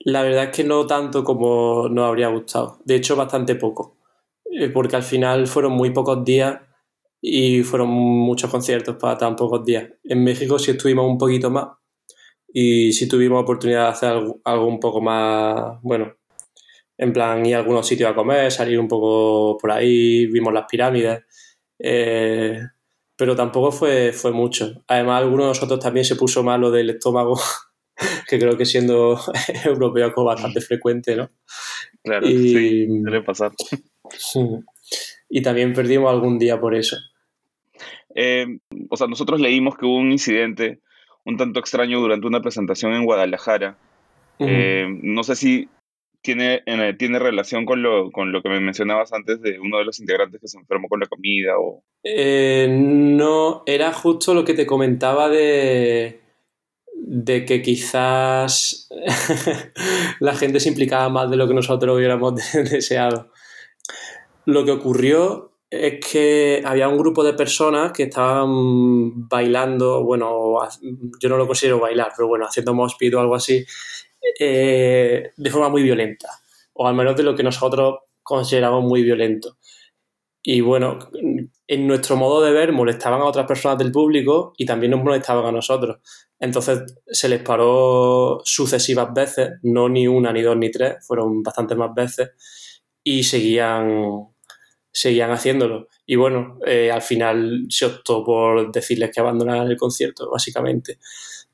La verdad es que no tanto como nos habría gustado. De hecho, bastante poco. Eh, porque al final fueron muy pocos días y fueron muchos conciertos para tan pocos días. En México sí estuvimos un poquito más y sí tuvimos oportunidad de hacer algo, un poco más, bueno, en plan ir a algunos sitios a comer, salir un poco por ahí, vimos las pirámides, eh, pero tampoco fue, fue mucho. Además, alguno de nosotros también se puso malo del estómago que creo que siendo europeo es bastante frecuente, ¿no? Claro, y, sí, debe pasar. Y también perdimos algún día por eso. Eh, o sea, nosotros leímos que hubo un incidente un tanto extraño durante una presentación en Guadalajara. Eh, no sé si tiene, tiene relación con lo, con lo que me mencionabas antes de uno de los integrantes que se enfermó con la comida o... Eh, no, era justo lo que te comentaba de de que quizás la gente se implicaba más de lo que nosotros hubiéramos deseado. Lo que ocurrió es que había un grupo de personas que estaban bailando, bueno, yo no lo considero bailar, pero bueno, haciendo mospid o algo así, eh, de forma muy violenta, o al menos de lo que nosotros consideramos muy violento. Y bueno, en nuestro modo de ver molestaban a otras personas del público y también nos molestaban a nosotros. Entonces se les paró sucesivas veces, no ni una, ni dos, ni tres, fueron bastantes más veces y seguían, seguían haciéndolo. Y bueno, eh, al final se optó por decirles que abandonaran el concierto, básicamente.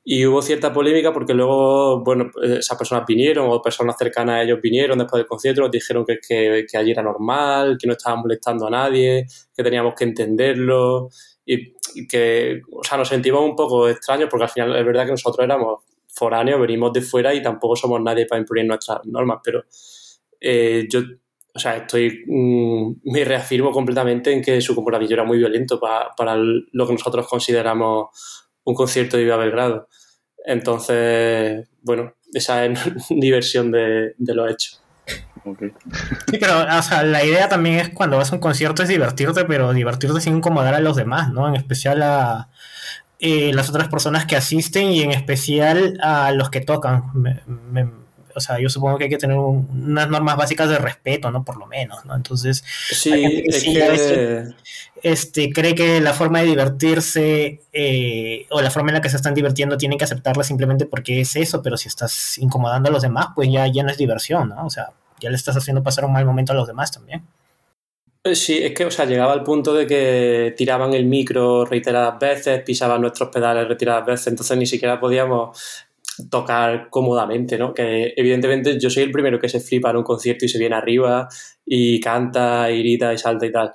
Y hubo cierta polémica porque luego, bueno, esas personas vinieron o personas cercanas a ellos vinieron después del concierto, nos dijeron que, que, que allí era normal, que no estaban molestando a nadie, que teníamos que entenderlo y, que, o sea, nos sentimos un poco extraños porque al final es verdad que nosotros éramos foráneos, venimos de fuera y tampoco somos nadie para imponer nuestras normas, pero eh, yo, o sea, estoy, mm, me reafirmo completamente en que su comportamiento era muy violento para, para lo que nosotros consideramos un concierto de Viva Belgrado. Entonces, bueno, esa es mi versión de, lo hecho. Sí, pero o sea, la idea también es cuando vas a un concierto es divertirte, pero divertirte sin incomodar a los demás, ¿no? En especial a eh, las otras personas que asisten y en especial a los que tocan. O sea, yo supongo que hay que tener unas normas básicas de respeto, ¿no? Por lo menos, ¿no? Entonces, sí, es que este, cree que la forma de divertirse eh, o la forma en la que se están divirtiendo tienen que aceptarla simplemente porque es eso, pero si estás incomodando a los demás, pues ya, ya no es diversión, ¿no? O sea, ya le estás haciendo pasar un mal momento a los demás también. Eh, sí, es que, o sea, llegaba al punto de que tiraban el micro reiteradas veces, pisaban nuestros pedales reiteradas veces, entonces ni siquiera podíamos tocar cómodamente, ¿no? Que evidentemente yo soy el primero que se flipa en un concierto y se viene arriba y canta y grita y salta y tal.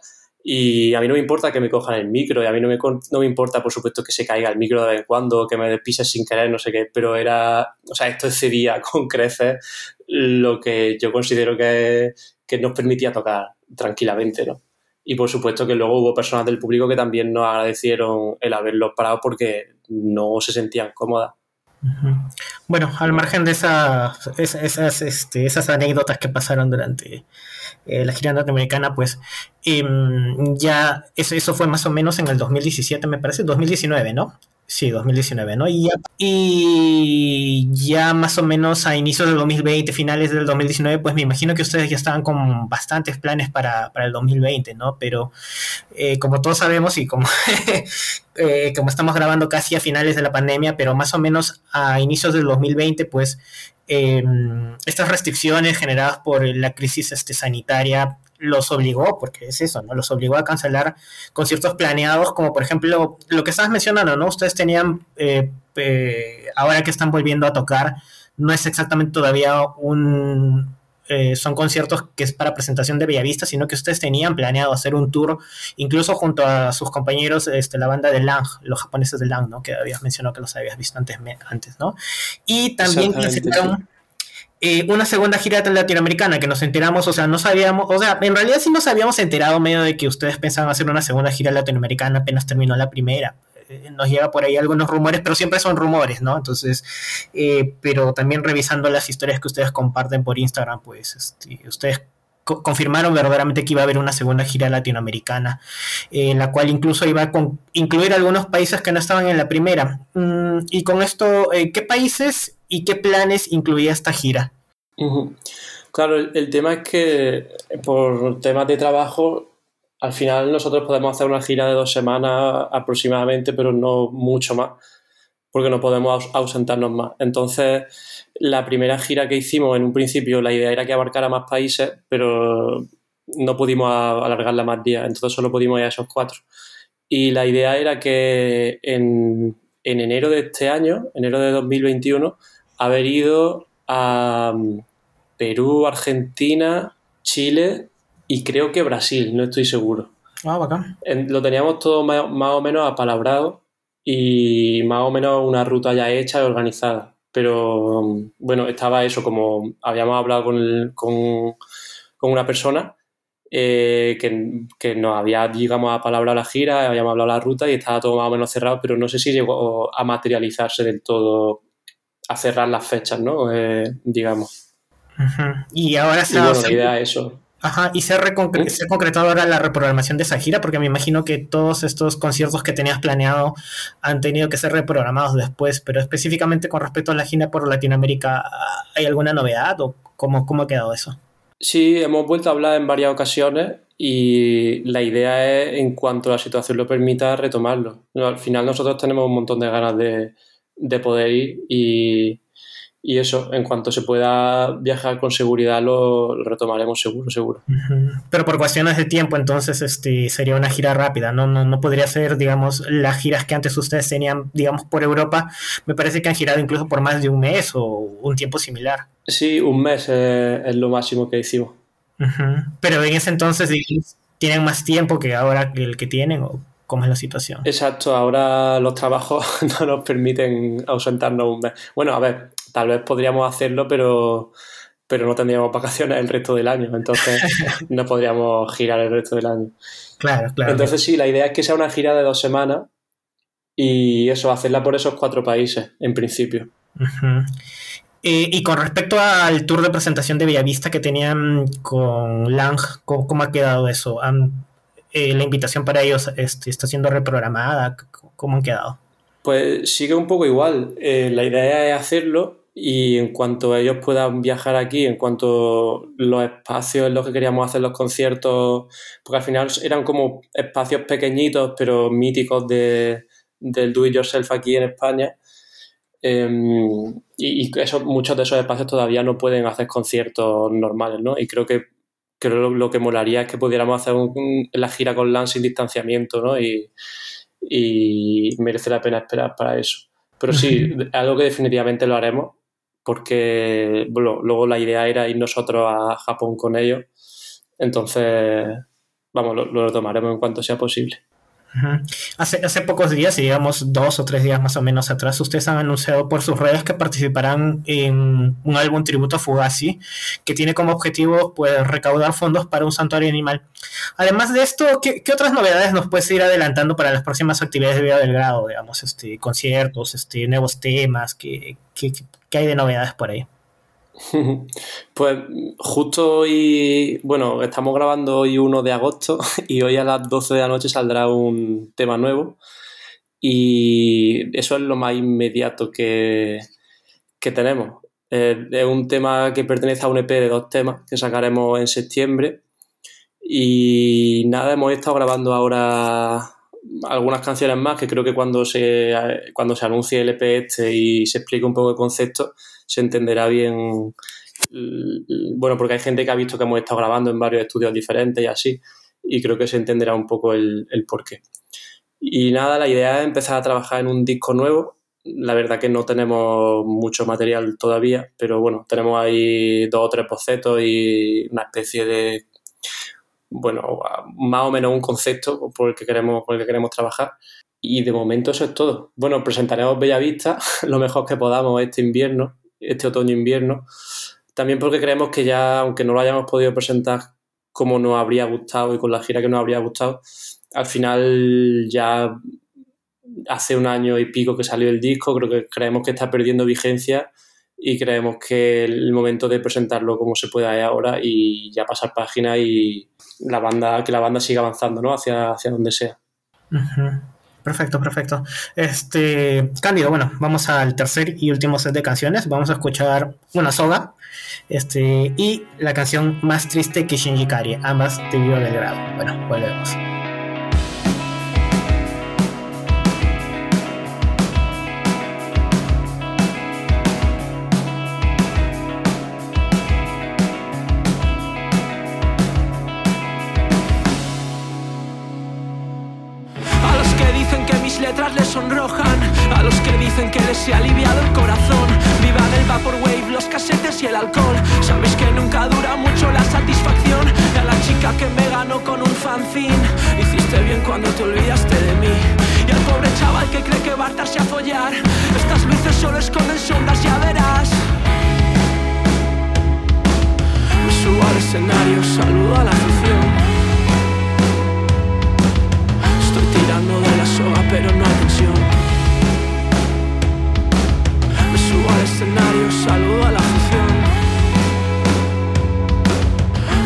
Y a mí no me importa que me cojan el micro, y a mí no me, no me importa, por supuesto, que se caiga el micro de vez en cuando, que me despises sin querer, no sé qué, pero era, o sea, esto excedía con creces lo que yo considero que, que nos permitía tocar tranquilamente, ¿no? Y por supuesto que luego hubo personas del público que también nos agradecieron el haberlos parado porque no se sentían cómodas. Bueno, al margen de esas, esas, este, esas anécdotas que pasaron durante eh, la gira norteamericana, pues em, ya eso, eso fue más o menos en el 2017, me parece, 2019, ¿no? Sí, 2019, ¿no? Y ya, y ya más o menos a inicios del 2020, finales del 2019, pues me imagino que ustedes ya estaban con bastantes planes para, para el 2020, ¿no? Pero eh, como todos sabemos y como, eh, como estamos grabando casi a finales de la pandemia, pero más o menos a inicios del 2020, pues em, estas restricciones generadas por la crisis este, sanitaria los obligó, porque es eso, ¿no? Los obligó a cancelar conciertos planeados, como por ejemplo lo que estabas mencionando, ¿no? Ustedes tenían, eh, eh, ahora que están volviendo a tocar, no es exactamente todavía un... Eh, son conciertos que es para presentación de Bellavista, sino que ustedes tenían planeado hacer un tour, incluso junto a sus compañeros, este, la banda de Lang, los japoneses de Lang, ¿no? Que habías mencionado que los habías visto antes, antes ¿no? Y también eh, una segunda gira latinoamericana que nos enteramos, o sea, no sabíamos, o sea, en realidad sí nos habíamos enterado medio de que ustedes pensaban hacer una segunda gira latinoamericana apenas terminó la primera. Eh, nos llega por ahí algunos rumores, pero siempre son rumores, ¿no? Entonces, eh, pero también revisando las historias que ustedes comparten por Instagram, pues este, ustedes confirmaron verdaderamente que iba a haber una segunda gira latinoamericana, en la cual incluso iba a incluir algunos países que no estaban en la primera. Mm, y con esto, ¿qué países y qué planes incluía esta gira? Claro, el, tema es que por temas de trabajo, al final nosotros podemos hacer una gira de dos semanas aproximadamente, pero no mucho más, porque no podemos ausentarnos más. Entonces, la primera gira que hicimos, en un principio, la idea era que abarcara más países, pero no pudimos alargarla más días, entonces solo pudimos ir a esos cuatro. Y la idea era que en, en enero de este año, enero de 2021, haber ido a mm, Perú, Argentina, Chile y creo que Brasil, no estoy seguro. Ah, bacán. lo teníamos todo más, o menos apalabrado y más o menos una ruta ya hecha y organizada. Pero mm, bueno, estaba eso, como habíamos hablado con, con, con una persona eh, que, que, nos había, digamos, apalabrado la gira, habíamos hablado la ruta y estaba todo más o menos cerrado, pero no sé si llegó a materializarse del todo, a cerrar las fechas, ¿no? Eh, digamos. Y ahora se y bueno, la idea es eso. Ajá, y se, ha concretado ahora la reprogramación de esa gira, porque me imagino que todos estos conciertos que tenías planeado han tenido que ser reprogramados después, pero específicamente con respecto a la gira por Latinoamérica, ¿hay alguna novedad o cómo, cómo ha quedado eso? Sí, hemos vuelto a hablar en varias ocasiones y la idea es, en cuanto la situación lo permita, retomarlo. Al final nosotros tenemos un montón de ganas de, poder ir y, eso, en cuanto se pueda viajar con seguridad, lo, retomaremos seguro, seguro. Pero por cuestiones de tiempo, entonces este, sería una gira rápida, ¿no? ¿no? No podría ser, digamos, las giras que antes ustedes tenían, digamos, por Europa. Me parece que han girado incluso por más de un mes o un tiempo similar. Sí, un mes es, lo máximo que hicimos. Pero en ese entonces tienen más tiempo que ahora que el que tienen o cómo es la situación. Exacto, ahora los trabajos no nos permiten ausentarnos un mes. Bueno, a ver, tal vez podríamos hacerlo, pero, pero no tendríamos vacaciones el resto del año, entonces no podríamos girar el resto del año. Claro, claro. Entonces sí, la idea es que sea una gira de dos semanas y eso, hacerla por esos cuatro países, en principio. Eh, y con respecto al tour de presentación de Bellavista que tenían con Lang, ¿cómo, ha quedado eso? Eh, ¿La invitación para ellos este, está siendo reprogramada? ¿Cómo han quedado? Pues sigue un poco igual. Eh, la idea es hacerlo y en cuanto ellos puedan viajar aquí, en cuanto los espacios en los que queríamos hacer los conciertos, porque al final eran como espacios pequeñitos pero míticos de, del do it yourself aquí en España Em, y, eso, muchos de esos espacios todavía no pueden hacer conciertos normales, ¿no? Y creo que creo lo, que molaría es que pudiéramos hacer la gira con LAN sin distanciamiento, ¿no? Y, merece la pena esperar para eso. Pero sí, algo que definitivamente lo haremos, porque luego la idea era ir nosotros a Japón con ellos. Entonces, vamos, lo, lo tomaremos en cuanto sea posible. Hace, hace pocos días, digamos dos o tres días más o menos atrás, ustedes han anunciado por sus redes que participarán en un álbum tributo a Fugazi, que tiene como objetivo pues, recaudar fondos para un santuario animal. Además de esto, ¿qué, otras novedades nos puedes ir adelantando para las próximas actividades de Vida del Grado? Digamos, este, conciertos, este, nuevos temas, ¿qué, qué, qué hay de novedades por ahí? Pues justo hoy, bueno, estamos grabando hoy 1 de agosto y hoy a las 12 de la noche saldrá un tema nuevo y eso es lo más inmediato que, que tenemos. es un tema que pertenece a un EP de dos temas que sacaremos en septiembre y nada, hemos estado grabando ahora algunas canciones más que creo que cuando se, cuando se anuncie el EP este y se explique un poco el concepto se entenderá bien. Bueno, porque hay gente que ha visto que hemos estado grabando en varios estudios diferentes y así, y creo que se entenderá un poco el, el porqué. Y nada, la idea es empezar a trabajar en un disco nuevo. La verdad que no tenemos mucho material todavía, pero bueno, tenemos ahí dos o tres bocetos y una especie de, bueno, más o menos un concepto por el que queremos, por el que queremos trabajar. Y de momento eso es todo. Bueno, presentaremos Bella Vista lo mejor que podamos este invierno este otoño-invierno. También porque creemos que ya, aunque no lo hayamos podido presentar como nos habría gustado y con la gira que nos habría gustado, al final ya hace un año y pico que salió el disco, creo que creemos que está perdiendo vigencia y creemos que el momento de presentarlo como se pueda es ahora y ya pasar página y la banda, que la banda siga avanzando, ¿no? Hacia, hacia donde sea. Perfecto, perfecto. Este, Cándido, bueno, vamos al tercer y último set de canciones. Vamos a escuchar una soga este, y la canción más triste que Shinji Kari, ambas de Vivo del Grado. Bueno, volvemos. se ha aliviado el corazón. Viva del vaporwave, los casetes y el alcohol. Sabéis que nunca dura mucho la satisfacción. Y a la chica que me ganó con un fanzine, hiciste bien cuando te olvidaste de mí. Y al pobre chaval que cree que va a a follar. Estas luces solo esconden sombras, ya verás. Me subo al escenario, saludo a la afición. Estoy tirando de la soga, pero no hay tensión. al escenario, saludo a la afición.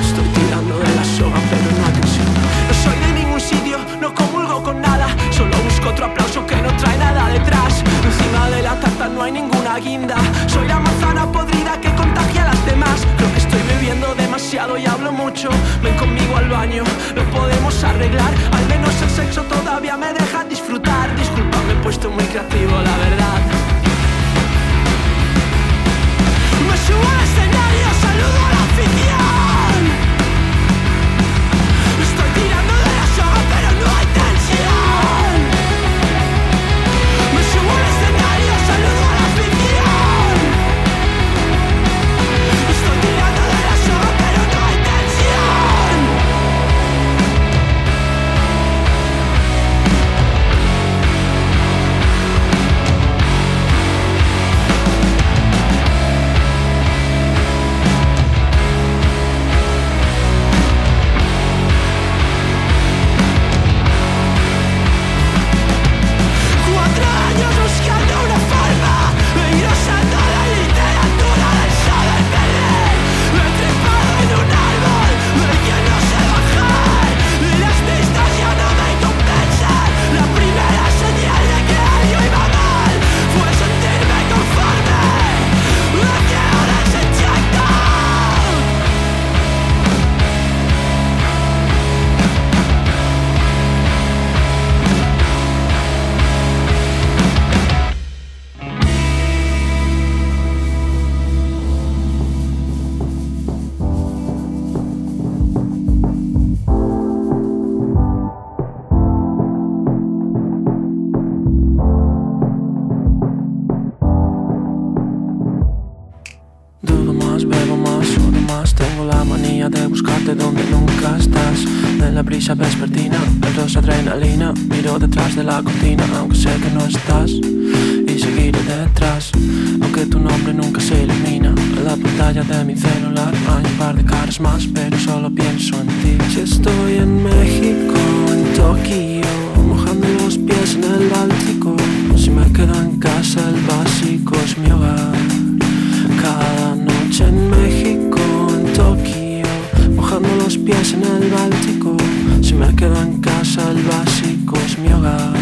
Estoy tirando de la soga, pero no atención. No soy de ningún sitio, no comulgo con nada. Solo busco otro aplauso que no trae nada detrás. Encima de la tarta no hay ninguna guinda. Soy la manzana podrida que contagia a las demás. Creo que estoy bebiendo demasiado y hablo mucho. Ven conmigo al baño, lo podemos arreglar. Al menos el sexo todavía me deja disfrutar. Disculpa, me he puesto muy creativo, la verdad. Al escenario, saludo a la afición. Más Pero solo pienso en ti Si estoy en México, en Tokio Mojando los pies en el Báltico Si me quedo en casa, el básico es mi hogar cada noche en México, en Tokio, mojando los pies en el Báltico. Si me quedo en casa, el básico es mi hogar.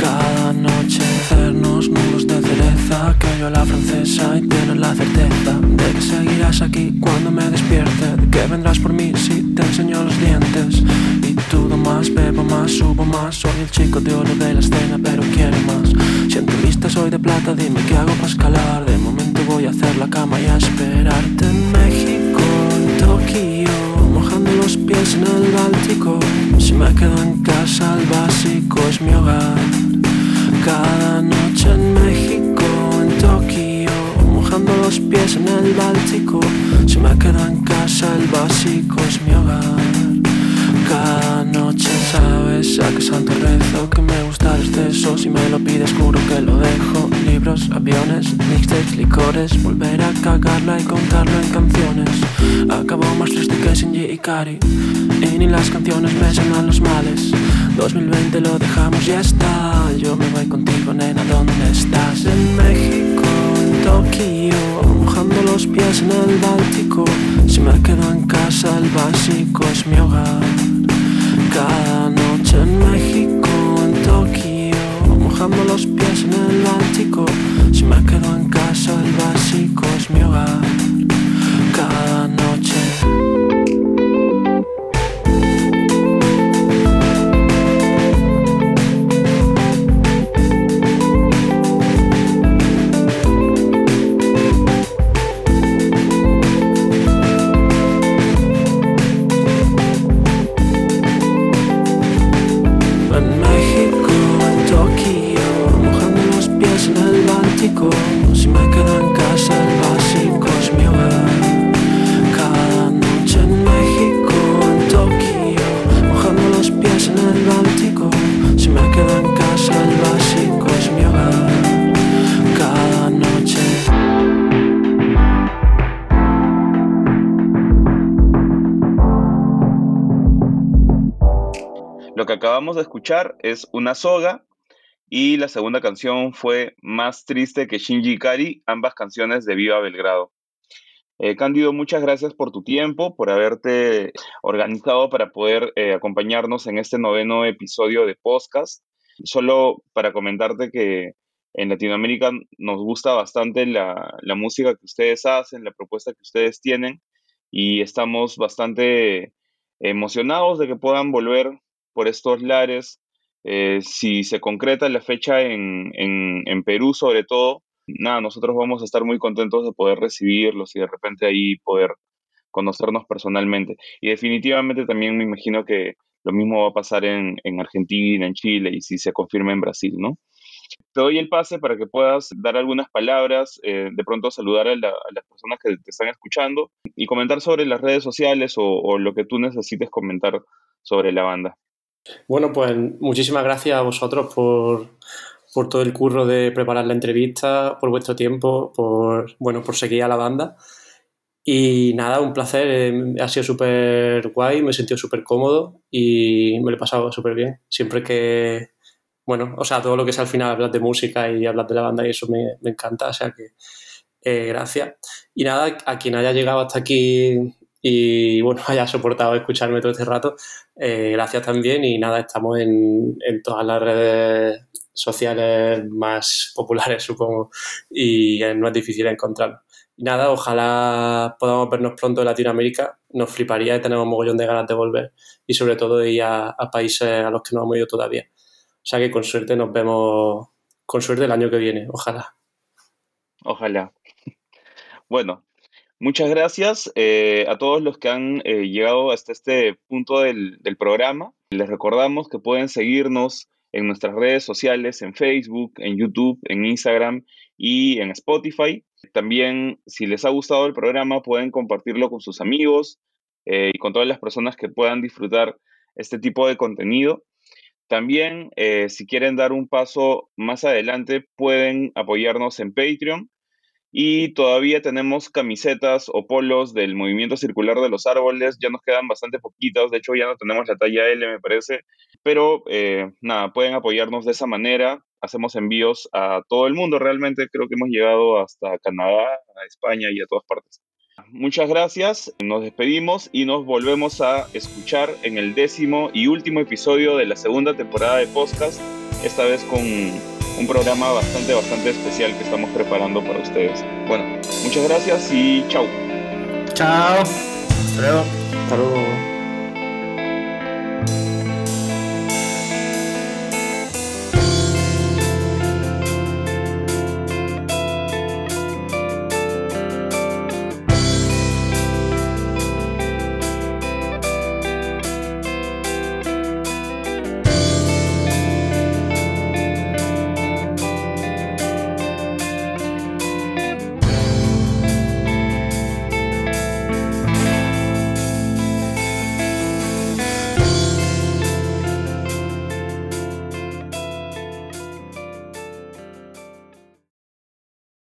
Cada noche hacernos nudos de cereza, que yo la francesa y tienes la certeza seguirás aquí cuando me despierte, de que vendrás por mí si te enseño los dientes. Y todo más, bebo más, subo más, soy el chico de oro de la escena, pero quiero más. Si en tu lista soy de plata, dime qué hago para escalar. De momento voy a hacer la cama y a esperarte en México, en Tokio, mojando los pies en el Báltico. Si me quedo en casa, el básico es mi hogar. Cada noche en México, pies en el Báltico. Si me quedo en casa, el básico es mi hogar. Cada noche sabes a qué santo rezo Que me gusta el exceso. Si me lo pides juro que lo dejo. Libros, aviones, mixtapes, licores. Volver a cagarla y contarlo en canciones. Acabo más triste que Shinji Ikari Y ni las canciones me sanan los males. 2020 lo dejamos ya está. Yo me voy contigo nena, ¿dónde estás? En México, en Tokio los pies en el Báltico Si me quedo en casa el básico es mi hogar cada noche en México, en Tokio, mojando los pies en el Báltico. Si me quedo en casa, el básico es mi hogar. Es Una soga y la segunda canción fue Más triste que Shinji Ikari, ambas canciones de Viva Belgrado. Eh, Cándido, muchas gracias por tu tiempo, por haberte organizado para poder eh, acompañarnos en este noveno episodio de podcast. Solo para comentarte que en Latinoamérica nos gusta bastante la, la música que ustedes hacen, la propuesta que ustedes tienen y estamos bastante emocionados de que puedan volver por estos lares. Eh, si se concreta la fecha en, en, Perú, sobre todo, nada, nosotros vamos a estar muy contentos de poder recibirlos y de repente ahí poder conocernos personalmente. Y definitivamente también me imagino que lo mismo va a pasar en, en Argentina, en Chile y si se confirma en Brasil, ¿no? Te doy el pase para que puedas dar algunas palabras, eh, de pronto saludar a, las personas que te están escuchando y comentar sobre las redes sociales o, lo que tú necesites comentar sobre la banda. Bueno, pues muchísimas gracias a vosotros por, por todo el curro de preparar la entrevista, por vuestro tiempo, por, bueno, por seguir a la banda. Y nada, un placer, eh, ha sido súper guay, me he sentido súper cómodo y me lo he pasado súper bien. Siempre que, bueno, o sea, todo lo que es al final hablar de música y hablar de la banda y eso me, encanta, o sea que eh, gracias. Y nada, a quien haya llegado hasta aquí y bueno, haya soportado escucharme todo este rato, eh, gracias también y nada, estamos en, en todas las redes sociales más populares, supongo, y no es difícil encontrarlo. Y nada, ojalá podamos vernos pronto en Latinoamérica. Nos fliparía y tenemos un mogollón de ganas de volver. Y sobre todo ir a, a países a los que no hemos ido todavía. O sea que con suerte nos vemos, con suerte el año que viene, ojalá. Ojalá. Bueno, muchas gracias eh, a todos los que han eh, llegado hasta este punto del, programa. Les recordamos que pueden seguirnos en nuestras redes sociales, en Facebook, en YouTube, en Instagram y en Spotify. También, si les ha gustado el programa, pueden compartirlo con sus amigos eh, y con todas las personas que puedan disfrutar este tipo de contenido. También, si quieren dar un paso más adelante, pueden apoyarnos en Patreon. Y todavía tenemos camisetas o polos del movimiento circular de los árboles. Ya nos quedan bastante poquitas. De hecho, ya no tenemos la talla L, me parece. Pero eh, nada, pueden apoyarnos de esa manera. Hacemos envíos a todo el mundo. Realmente creo que hemos llegado hasta Canadá, a España y a todas partes. Muchas gracias, nos despedimos y nos volvemos a escuchar en el décimo y último episodio de la segunda temporada de podcast, esta vez con un programa bastante, bastante especial que estamos preparando para ustedes. Bueno, muchas gracias y chao. Chao. Hasta luego. Hasta luego.